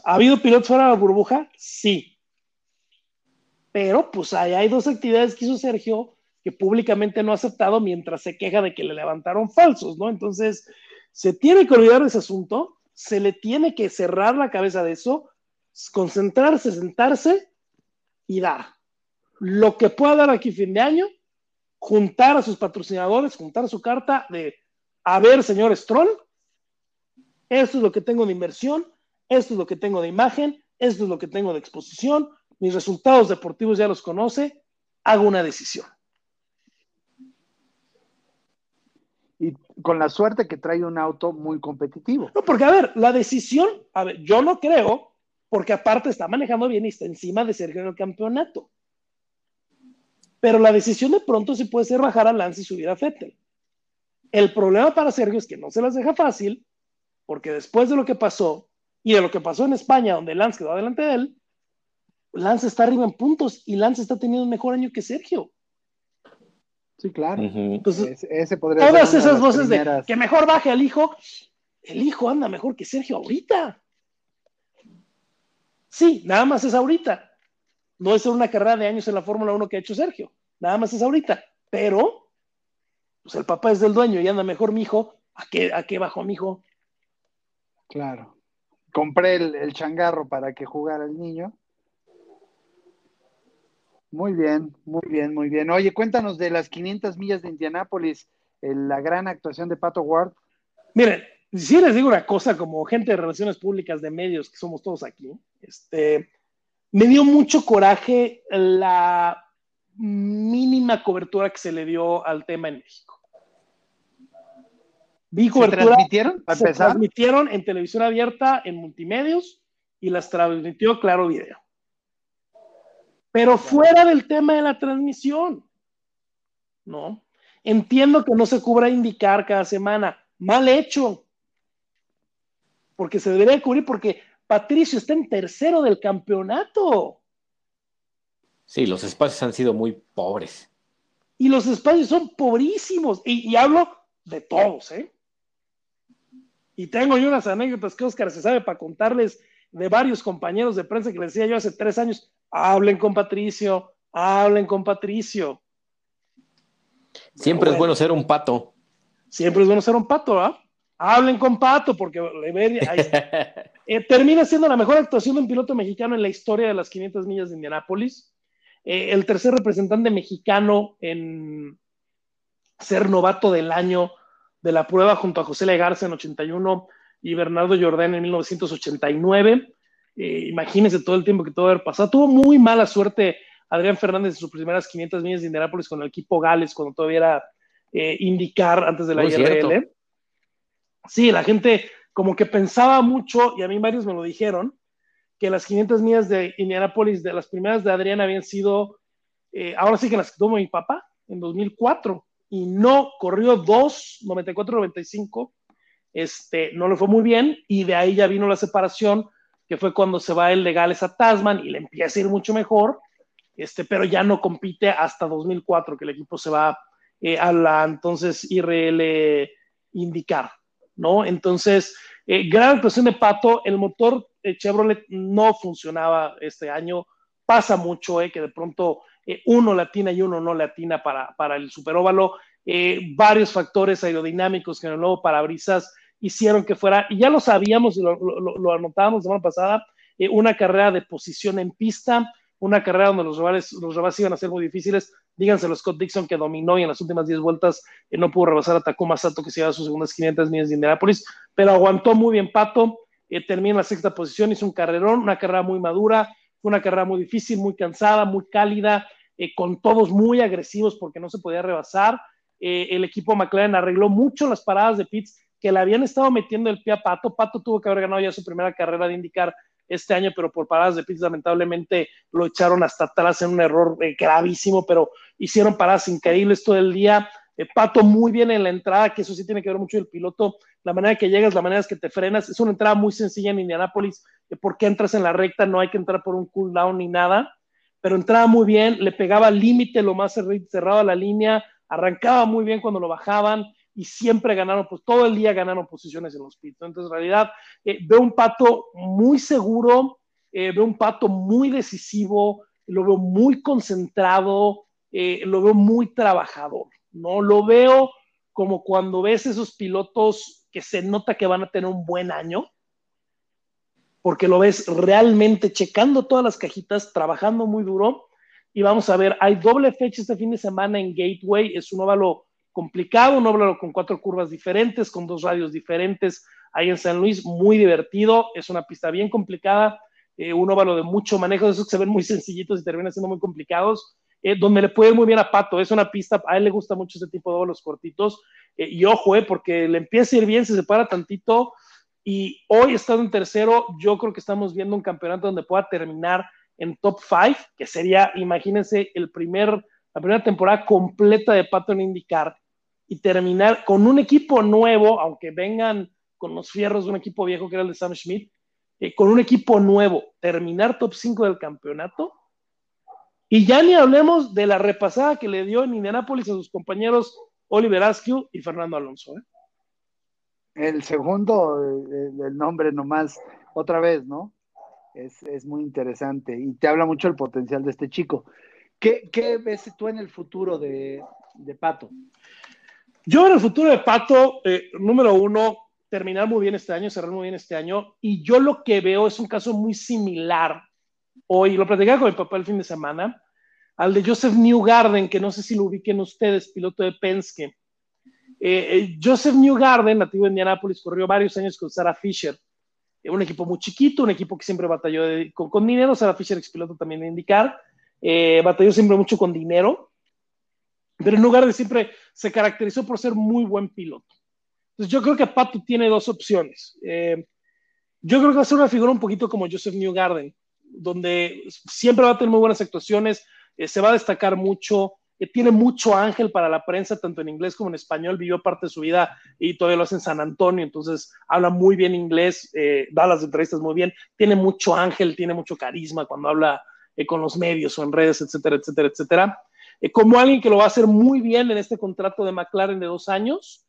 ¿Ha habido pilotos fuera de la burbuja? Sí. Pero pues ahí hay dos actividades que hizo Sergio que públicamente no ha aceptado mientras se queja de que le levantaron falsos, ¿no? Entonces, se tiene que olvidar de ese asunto, se le tiene que cerrar la cabeza de eso, concentrarse, sentarse y dar. Lo que pueda dar aquí fin de año, juntar a sus patrocinadores, juntar su carta de, a ver, señor Stroll, esto es lo que tengo de inversión, esto es lo que tengo de imagen, esto es lo que tengo de exposición, mis resultados deportivos ya los conoce, hago una decisión. Y con la suerte que trae un auto muy competitivo. No, porque a ver, la decisión, a ver, yo no creo, porque aparte está manejando bien y está encima de Sergio en el campeonato. Pero la decisión de pronto sí puede ser bajar a Lance y subir a Fettel. El problema para Sergio es que no se las deja fácil, porque después de lo que pasó, y de lo que pasó en España, donde Lance quedó delante de él, Lance está arriba en puntos y Lance está teniendo un mejor año que Sergio. Sí, claro. Entonces, ese, todas esas voces de que mejor baje al hijo, el hijo anda mejor que Sergio ahorita. Sí, nada más es ahorita. No es una carrera de años en la Fórmula 1 que ha hecho Sergio. Nada más es ahorita. Pero, pues el papá es del dueño y anda mejor mi hijo. ¿A qué, a qué bajó mi hijo? Claro compré el, changarro para que jugara el niño. Muy bien, muy bien, muy bien. Oye, cuéntanos de las 500 millas de Indianápolis, la gran actuación de Pato Ward. Miren, si les digo una cosa, como gente de relaciones públicas de medios que somos todos aquí, este, me dio mucho coraje la mínima cobertura que se le dio al tema en México. Vi cobertura. ¿Se transmitieron? Se transmitieron en televisión abierta, en multimedios, y las transmitió Claro Video. Pero fuera del tema de la transmisión, ¿no? Entiendo que no se cubra indicar cada semana. Mal hecho. Porque se debería cubrir porque Patricio está en tercero del campeonato. Sí, los espacios han sido muy pobres. Y los espacios son pobrísimos. Y, y hablo de todos, ¿eh? Y tengo yo unas anécdotas que Oscar se sabe para contarles de varios compañeros de prensa que les decía yo hace tres años, hablen con Patricio, hablen con Patricio. Siempre es bueno ser un pato. Siempre es bueno ser un pato, ¿ah? Hablen con Pato, porque [laughs] eh, termina siendo la mejor actuación de un piloto mexicano en la historia de las 500 millas de Indianápolis. Eh, el tercer representante mexicano en ser novato del año de la prueba junto a José Legarza en 81 y Bernardo Jordán en 1989. Eh, imagínense todo el tiempo que todo haber pasado. Tuvo muy mala suerte Adrián Fernández en sus primeras 500 millas de Indianápolis con el equipo Gales, cuando todavía era eh, indicar antes de la IRL. Sí, la gente como que pensaba mucho, y a mí varios me lo dijeron, que las 500 millas de Indianápolis, de las primeras de Adrián, habían sido, eh, ahora sí que las tuvo mi papá, en 2004 y no corrió 2, 94-95, este, no le fue muy bien y de ahí ya vino la separación, que fue cuando se va el de Gales a Tasman y le empieza a ir mucho mejor, este, pero ya no compite hasta 2004, que el equipo se va eh, a la entonces IRL indicar, ¿no? Entonces, eh, gran actuación de Pato, el motor Chevrolet no funcionaba este año, pasa mucho, eh, que de pronto eh, uno latina y uno no latina para, para el superóvalo. Eh, varios factores aerodinámicos que en el nuevo parabrisas hicieron que fuera, y ya lo sabíamos, lo, lo, anotábamos la semana pasada, eh, una carrera de posición en pista, una carrera donde los rivales, los iban a ser muy difíciles. Díganselo Scott Dixon que dominó y en las últimas 10 vueltas eh, no pudo rebasar a Takuma Sato que se lleva sus segundas 500 millas de Indianapolis, pero aguantó muy bien Pato, eh, termina en la sexta posición, hizo un carrerón, una carrera muy madura, fue una carrera muy difícil, muy cansada, muy cálida, eh, con todos muy agresivos porque no se podía rebasar. el equipo McLaren arregló mucho las paradas de pits que le habían estado metiendo el pie a Pato. Pato tuvo que haber ganado ya su primera carrera de indicar este año, pero por paradas de pits lamentablemente lo echaron hasta atrás en un error eh, gravísimo, pero hicieron paradas increíbles todo el día. Eh, Pato muy bien en la entrada, que eso sí tiene que ver mucho el piloto, la manera que llegas, la manera que te frenas, es una entrada muy sencilla en Indianápolis, eh, porque entras en la recta, no hay que entrar por un cooldown ni nada, pero entraba muy bien, le pegaba límite lo más cerrado la línea, arrancaba muy bien cuando lo bajaban, y siempre ganaron, pues todo el día ganaron posiciones en los pits. Entonces, en realidad, eh, veo un pato muy seguro, eh, veo un pato muy decisivo, lo veo muy concentrado, lo veo muy trabajador, ¿no? Lo veo como cuando ves esos pilotos que se nota que van a tener un buen año, porque lo ves realmente checando todas las cajitas, trabajando muy duro. Y vamos a ver, hay doble fecha este fin de semana en Gateway, es un óvalo complicado, un óvalo con cuatro curvas diferentes, con dos radios diferentes, ahí en San Luis, muy divertido, es una pista bien complicada, eh, un óvalo de mucho manejo, de esos que se ven muy [laughs] sencillitos y terminan siendo muy complicados, eh, donde le puede ir muy bien a Pato, es una pista, a él le gusta mucho ese tipo de óvalos cortitos, eh, y ojo, porque le empieza a ir bien, se separa tantito, y hoy estando en tercero, yo creo que estamos viendo un campeonato donde pueda terminar en top 5, que sería, imagínense, el primer, la primera temporada completa de Pato en IndyCar, y terminar con un equipo nuevo, aunque vengan con los fierros de un equipo viejo que era el de Sam Schmidt, eh, con un equipo nuevo, terminar top 5 del campeonato. Y ya ni hablemos de la repasada que le dio en Indianápolis a sus compañeros Oliver Askew y Fernando Alonso. ¿eh? El segundo, el, nombre nomás, otra vez, ¿no? Es, muy interesante y te habla mucho el potencial de este chico. ¿Qué, ves tú en el futuro de, de Pato? Yo en el futuro de Pato, eh, número uno, terminar muy bien este año, cerrar muy bien este año, y yo lo que veo es un caso muy similar. Hoy lo platicaba con mi papá el fin de semana, al de Joseph Newgarden, que no sé si lo ubiquen ustedes, piloto de Penske. Eh, eh, Joseph Newgarden, nativo de Indianápolis, corrió varios años con Sarah Fisher, un equipo muy chiquito, un equipo que siempre batalló con, dinero. Sarah Fisher, ex piloto también de indicar, batalló siempre mucho con dinero pero en lugar de siempre se caracterizó por ser muy buen piloto. Entonces yo creo que Pato tiene dos opciones. Eh, yo creo que va a ser una figura un poquito como Joseph Newgarden, donde siempre va a tener muy buenas actuaciones, eh, se va a destacar mucho, eh, tiene mucho ángel para la prensa, tanto en inglés como en español, vivió parte de su vida y todavía lo hace en San Antonio, entonces habla muy bien inglés, da las entrevistas muy bien, tiene mucho ángel, tiene mucho carisma cuando habla con los medios o en redes, etcétera, etcétera, etcétera. Eh, como alguien que lo va a hacer muy bien en este contrato de McLaren de dos años.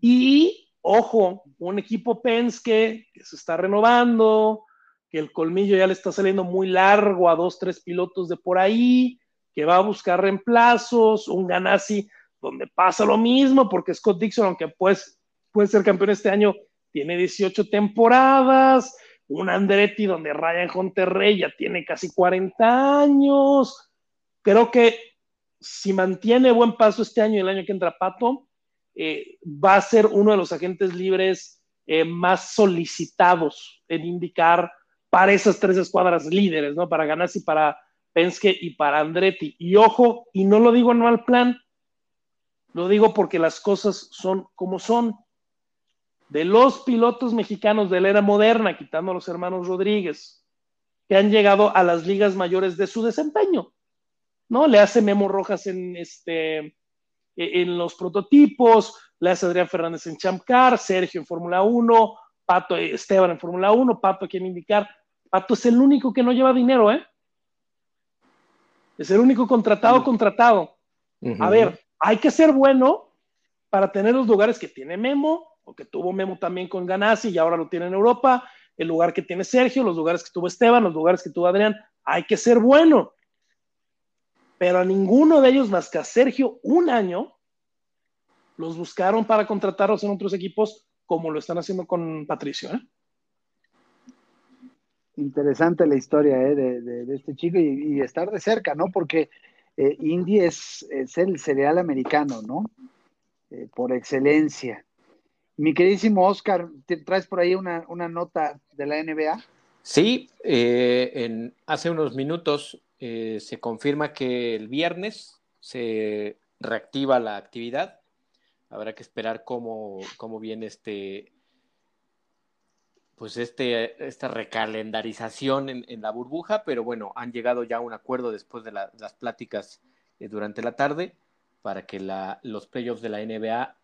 Y, ojo, un equipo Penske que se está renovando, que el colmillo ya le está saliendo muy largo a dos, tres pilotos de por ahí, que va a buscar reemplazos, un Ganassi donde pasa lo mismo, porque Scott Dixon, aunque pues, puede ser campeón este año, tiene 18 temporadas, un Andretti donde Ryan Hunter ya tiene casi 40 años. Creo que si mantiene buen paso este año y el año que entra Pato, eh, va a ser uno de los agentes libres eh, más solicitados en indicar para esas tres escuadras líderes, ¿no? Para Ganassi, para Penske y para Andretti. Y ojo, y no lo digo no al plan, lo digo porque las cosas son como son. De los pilotos mexicanos de la era moderna, quitando a los hermanos Rodríguez, que han llegado a las ligas mayores de su desempeño, ¿no? Le hace Memo Rojas en, este, e, en los prototipos, le hace Adrián Fernández en Champ Car, Sergio en Fórmula 1, Pato Esteban en Fórmula 1, Pato aquí en indicar. Pato es el único que no lleva dinero, ¿eh? Es el único contratado, contratado. A ver, hay que ser bueno para tener los lugares que tiene Memo, o que tuvo Memo también con Ganassi y ahora lo tiene en Europa, el lugar que tiene Sergio, los lugares que tuvo Esteban, los lugares que tuvo Adrián. Hay que ser bueno pero a ninguno de ellos más que a Sergio un año los buscaron para contratarlos en otros equipos como lo están haciendo con Patricio. ¿eh? Interesante la historia ¿eh? de, este chico y, estar de cerca, ¿no? Porque eh, Indy es, el cereal americano, ¿no? Eh, por excelencia. Mi queridísimo Oscar, ¿traes por ahí una, nota de la NBA? Sí, en, hace unos minutos se confirma que el viernes se reactiva la actividad. Habrá que esperar cómo, cómo viene este, pues este, esta recalendarización en, la burbuja, pero bueno, han llegado ya a un acuerdo después de las pláticas eh, durante la tarde para que la, los playoffs de la NBA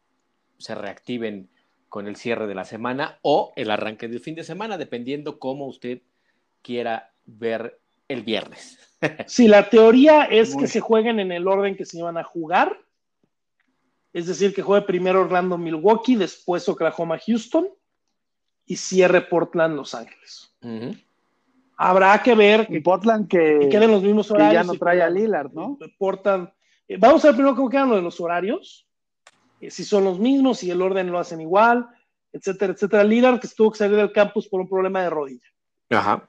se reactiven con el cierre de la semana o el arranque del fin de semana, dependiendo cómo usted quiera ver el viernes. [laughs] Sí, la teoría es que se jueguen en el orden que se iban a jugar, es decir, que juegue primero Orlando Milwaukee, después Oklahoma Houston, y cierre Portland Los Ángeles. Habrá que ver que Portland que, queden los mismos horarios. ya no trae a Lillard, ¿no? Portland. Eh, vamos a ver primero cómo quedan los los horarios, eh, si son los mismos, si el orden lo hacen igual, etcétera, etcétera. Lillard que estuvo que salir del campus por un problema de rodilla. Ajá.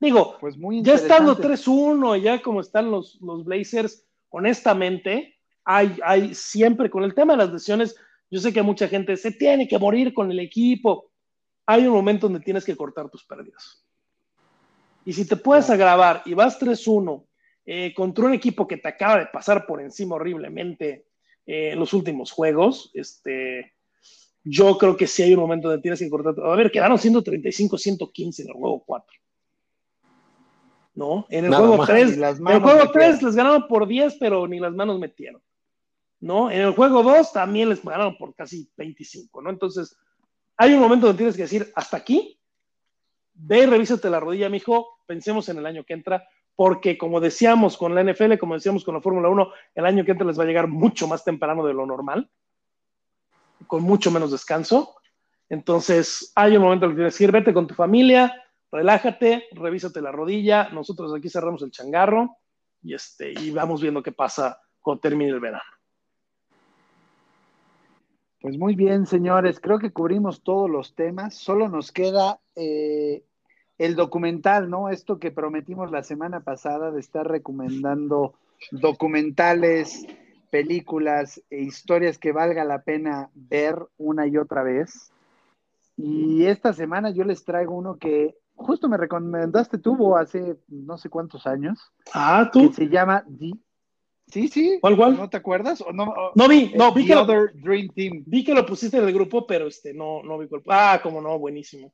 Digo, pues muy ya estando 3-1, ya como están los, los Blazers, honestamente, hay, hay siempre con el tema de las lesiones, yo sé que mucha gente se tiene que morir con el equipo. Hay un momento donde tienes que cortar tus pérdidas. Y si te puedes agravar y vas 3-1 eh, contra un equipo que te acaba de pasar por encima horriblemente eh, en los últimos juegos, este, yo creo que sí hay un momento donde tienes que cortar. A ver, quedaron 135-115 en el juego 4. ¿No? En el juego 3, en el juego 3 les ganaron por 10, pero ni las manos metieron. ¿No? En el juego 2 también les ganaron por casi 25, ¿no? Entonces, hay un momento donde tienes que decir, hasta aquí, ve y revísate la rodilla, mijo, pensemos en el año que entra, porque como decíamos con la NFL, como decíamos con la Fórmula 1, el año que entra les va a llegar mucho más temprano de lo normal, con mucho menos descanso. Entonces, hay un momento en que tienes que ir, vete con tu familia, relájate, revísate la rodilla, nosotros aquí cerramos el changarro y, este, y vamos viendo qué pasa cuando termine el verano. Pues muy bien, señores, creo que cubrimos todos los temas. Solo nos queda eh, el documental, ¿no? Esto que prometimos la semana pasada de estar recomendando documentales, películas e historias que valga la pena ver una y otra vez. Y esta semana yo les traigo uno que justo me recomendaste tú hace no sé cuántos años. Ah, tú. Que se llama The Sí, sí. ¿Cuál, cuál? ¿No te acuerdas? no, no vi, no, vi que, lo, Dream Team. vi que lo pusiste en el grupo, pero este, no, no vi cuál. Ah, como no, buenísimo.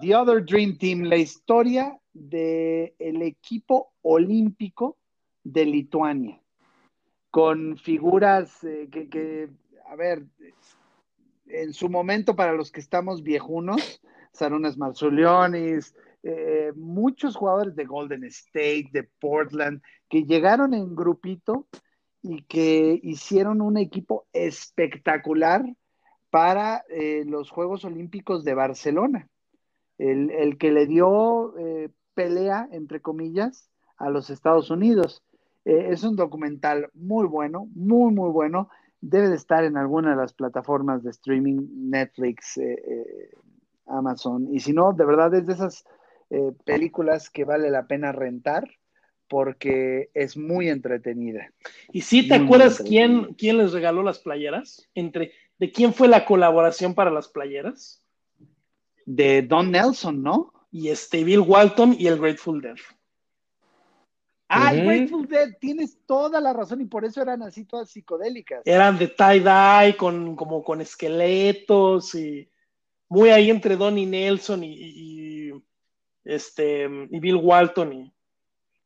The Other Dream Team, la historia del el equipo olímpico de Lituania, con figuras eh, que, que, a ver, en su momento para los que estamos viejunos, Sarunas Marzulionis, eh, muchos jugadores de Golden State, de Portland, que llegaron en grupito y que hicieron un equipo espectacular para eh, los Juegos Olímpicos de Barcelona. El, que le dio eh, pelea, entre comillas, a los Estados Unidos. es un documental muy bueno, muy, muy bueno. Debe de estar en alguna de las plataformas de streaming, Netflix, Amazon. Y si no, de verdad es de esas eh, películas que vale la pena rentar porque es muy entretenida. ¿Y si te acuerdas quién, quién les regaló las playeras? Entre, ¿De quién fue la colaboración para las playeras? De Don Nelson, ¿no? Y este Bill Walton y el Grateful Dead. Ah, el Grateful Dead, tienes toda la razón y por eso eran así todas psicodélicas. Eran de tie-dye, con, como con esqueletos y muy ahí entre Don y Nelson y este, y Bill Walton, y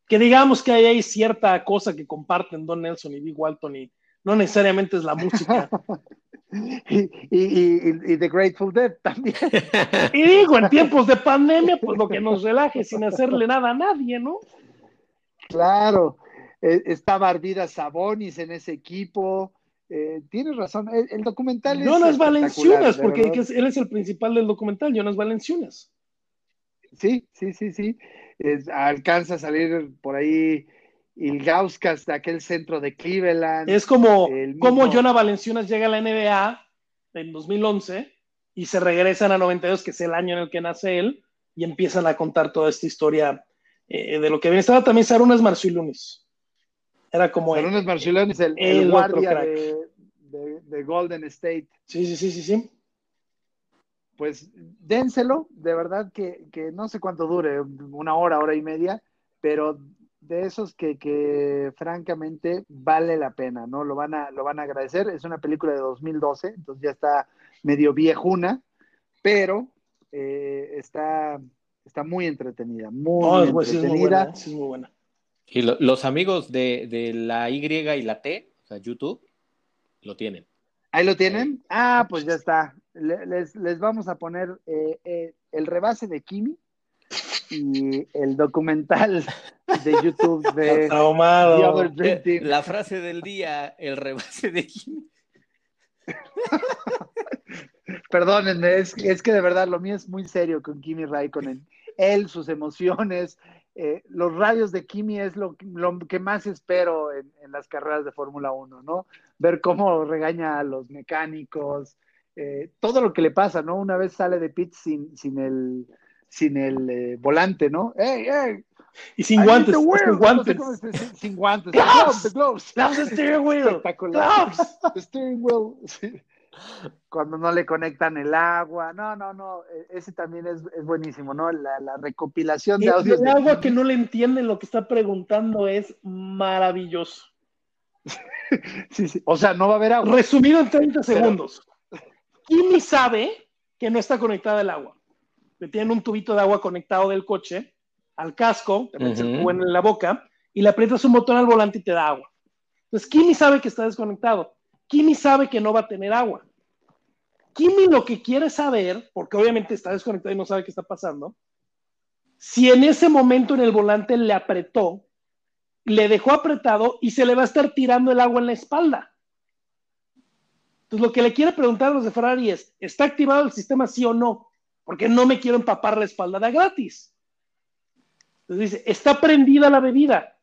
que digamos que hay cierta cosa que comparten Don Nelson y Bill Walton, y no necesariamente es la música. [laughs] y, y, The Grateful Dead también. [laughs] y digo, en tiempos de pandemia, pues lo que nos relaje sin hacerle nada a nadie, ¿no? Claro, eh, estaba Ardida Sabonis en ese equipo. Eh, tienes razón, el, documental es. Jonas Valenciunas, porque él es el principal del documental, Jonas Valenciunas. Sí, sí, sí, sí. alcanza a salir por ahí Ilgauskas de aquel centro de Cleveland. Es como, como Jonah Valenciunas llega a la NBA en 2011 y se regresan a 92, que es el año en el que nace él, y empiezan a contar toda esta historia eh, de lo que viene. Estaba también Sarunas Marcilunis. Era como Sarunas Marcilunis, el, el, guardia de, de, Golden State. Sí, sí, sí, sí, sí. Pues dénselo, de verdad que, que no sé cuánto dure, una hora, hora y media, pero de esos que, que, francamente vale la pena, ¿no? Lo van, a, lo van a agradecer. Es una película de 2012, entonces ya está medio viejuna, pero eh, está, está muy entretenida, muy entretenida. es muy buena. Y los amigos de, de, la Y y la T, o sea, YouTube, lo tienen. Ahí lo tienen. Ah, pues ya está. Les, les vamos a poner eh, eh, el rebase de Kimi y el documental de YouTube de [laughs] The La frase del día, el rebase de Kimi. [laughs] Perdónenme, es, es, que de verdad lo mío es muy serio con Kimi Raikkonen. Él, sus emociones, eh, los radios de Kimi es lo, lo que más espero en, en las carreras de Fórmula 1, ¿no? Ver cómo regaña a los mecánicos, eh, todo lo que le pasa, ¿no? Una vez sale de pit sin, sin el, sin el eh, volante, ¿no? ¡Ey, ey! Y sin guantes, sin guantes. sin, sin, guantes. Gloves, the gloves. Gloves, the steering wheel. Gloves. The [laughs] steering wheel. Sí. Cuando no le conectan el agua. No, no, no. E, ese también es, es buenísimo, ¿no? La, la recopilación de audios. El de agua que no le entienden lo que está preguntando es maravilloso. [laughs] sí, sí. O sea, no va a haber agua. Resumido en 30 segundos. Kimi sabe que no está conectada el agua. Le tienen un tubito de agua conectado del coche al casco, te metes el en la boca y le aprietas un botón al volante y te da agua. Entonces, Kimi sabe que está desconectado. Kimi sabe que no va a tener agua. Kimi lo que quiere saber, porque obviamente está desconectado y no sabe qué está pasando, si en ese momento en el volante le apretó, le dejó apretado y se le va a estar tirando el agua en la espalda. Entonces, lo que le quiere preguntar a los de Ferrari es, ¿está activado el sistema sí o no? Porque no me quiero empapar la espalda de gratis. Entonces dice, ¿está prendida la bebida?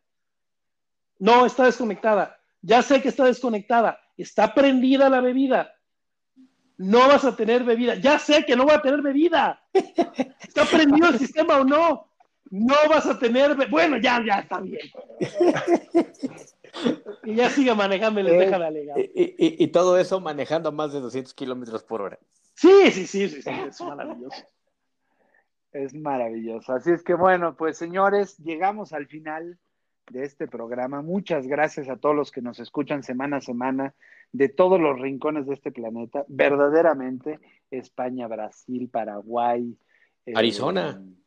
No, está desconectada. Ya sé que está desconectada. Está prendida la bebida. No vas a tener bebida. Ya sé que no va a tener bebida. ¿Está prendido el sistema o no? No vas a tener. Bueno, ya, ya está bien. [laughs] y ya sigue manejando y les deja la alegar. Y, y, y, todo eso manejando a más de 200 kilómetros por hora. Sí, sí, sí, sí, sí, es maravilloso. Es maravilloso. Así es que bueno, pues señores, llegamos al final de este programa. Muchas gracias a todos los que nos escuchan semana a semana de todos los rincones de este planeta. Verdaderamente, España, Brasil, Paraguay, Arizona. Eh,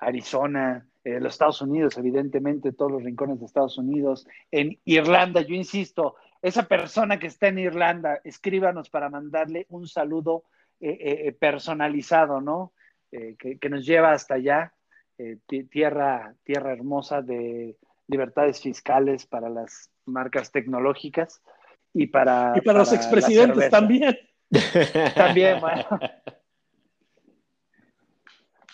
Arizona, eh, los Estados Unidos, evidentemente, todos los rincones de Estados Unidos. En Irlanda, yo insisto, esa persona que está en Irlanda, escríbanos para mandarle un saludo eh, personalizado, ¿no? Eh, que, que, nos lleva hasta allá, eh, tierra, tierra hermosa de libertades fiscales para las marcas tecnológicas y para... Y para, para los expresidentes también. también, bueno. [laughs]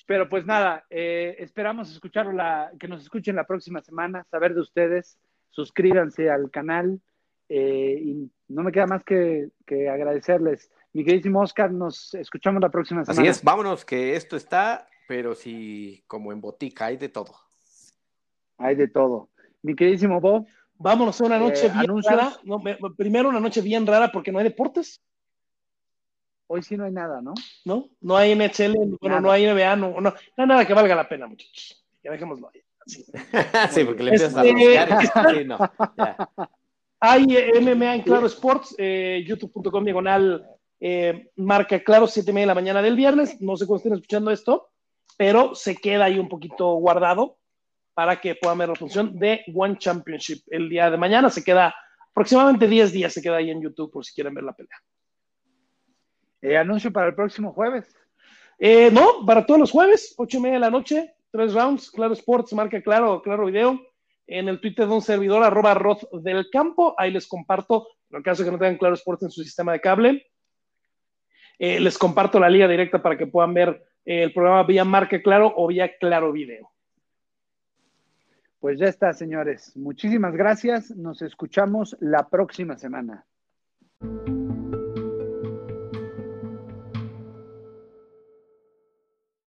Pero pues nada, eh, esperamos escuchar la, que nos escuchen la próxima semana, saber de ustedes, suscríbanse al canal eh, y no me queda más que, que agradecerles mi queridísimo Oscar, nos escuchamos la próxima semana. Así es, vámonos, que esto está, pero sí, como en botica, hay de todo. Hay de todo. Mi queridísimo Bob. Vámonos a una noche eh, bien anuncios. rara. No, primero una noche bien rara porque no hay deportes. Hoy sí no hay nada, ¿no? No, no hay NHL, bueno, no hay NBA, no, no, no hay nada que valga la pena, muchachos. Ya dejémoslo ahí. Sí, [laughs] sí porque le empiezas este... a buscar. [laughs] Sí, no, ya. Hay MMA en Claro Sports, eh, youtube.com diagonal eh, marca claro, siete y media de la mañana del viernes. No sé cuándo estén escuchando esto, pero se queda ahí un poquito guardado para que puedan ver la función de One Championship el día de mañana. Se queda aproximadamente 10 días, se queda ahí en YouTube por si quieren ver la pelea. Eh, anuncio para el próximo jueves. Eh, no, para todos los jueves, ocho y media de la noche, tres rounds, Claro Sports, marca Claro, Claro Video, en el Twitter de un servidor, arroba Roth del Campo, ahí les comparto, en el caso de que no tengan Claro Sports en su sistema de cable, eh, les comparto la liga directa para que puedan ver el programa vía Marca Claro o vía Claro Video. Pues ya está, señores. Muchísimas gracias. Nos escuchamos la próxima semana.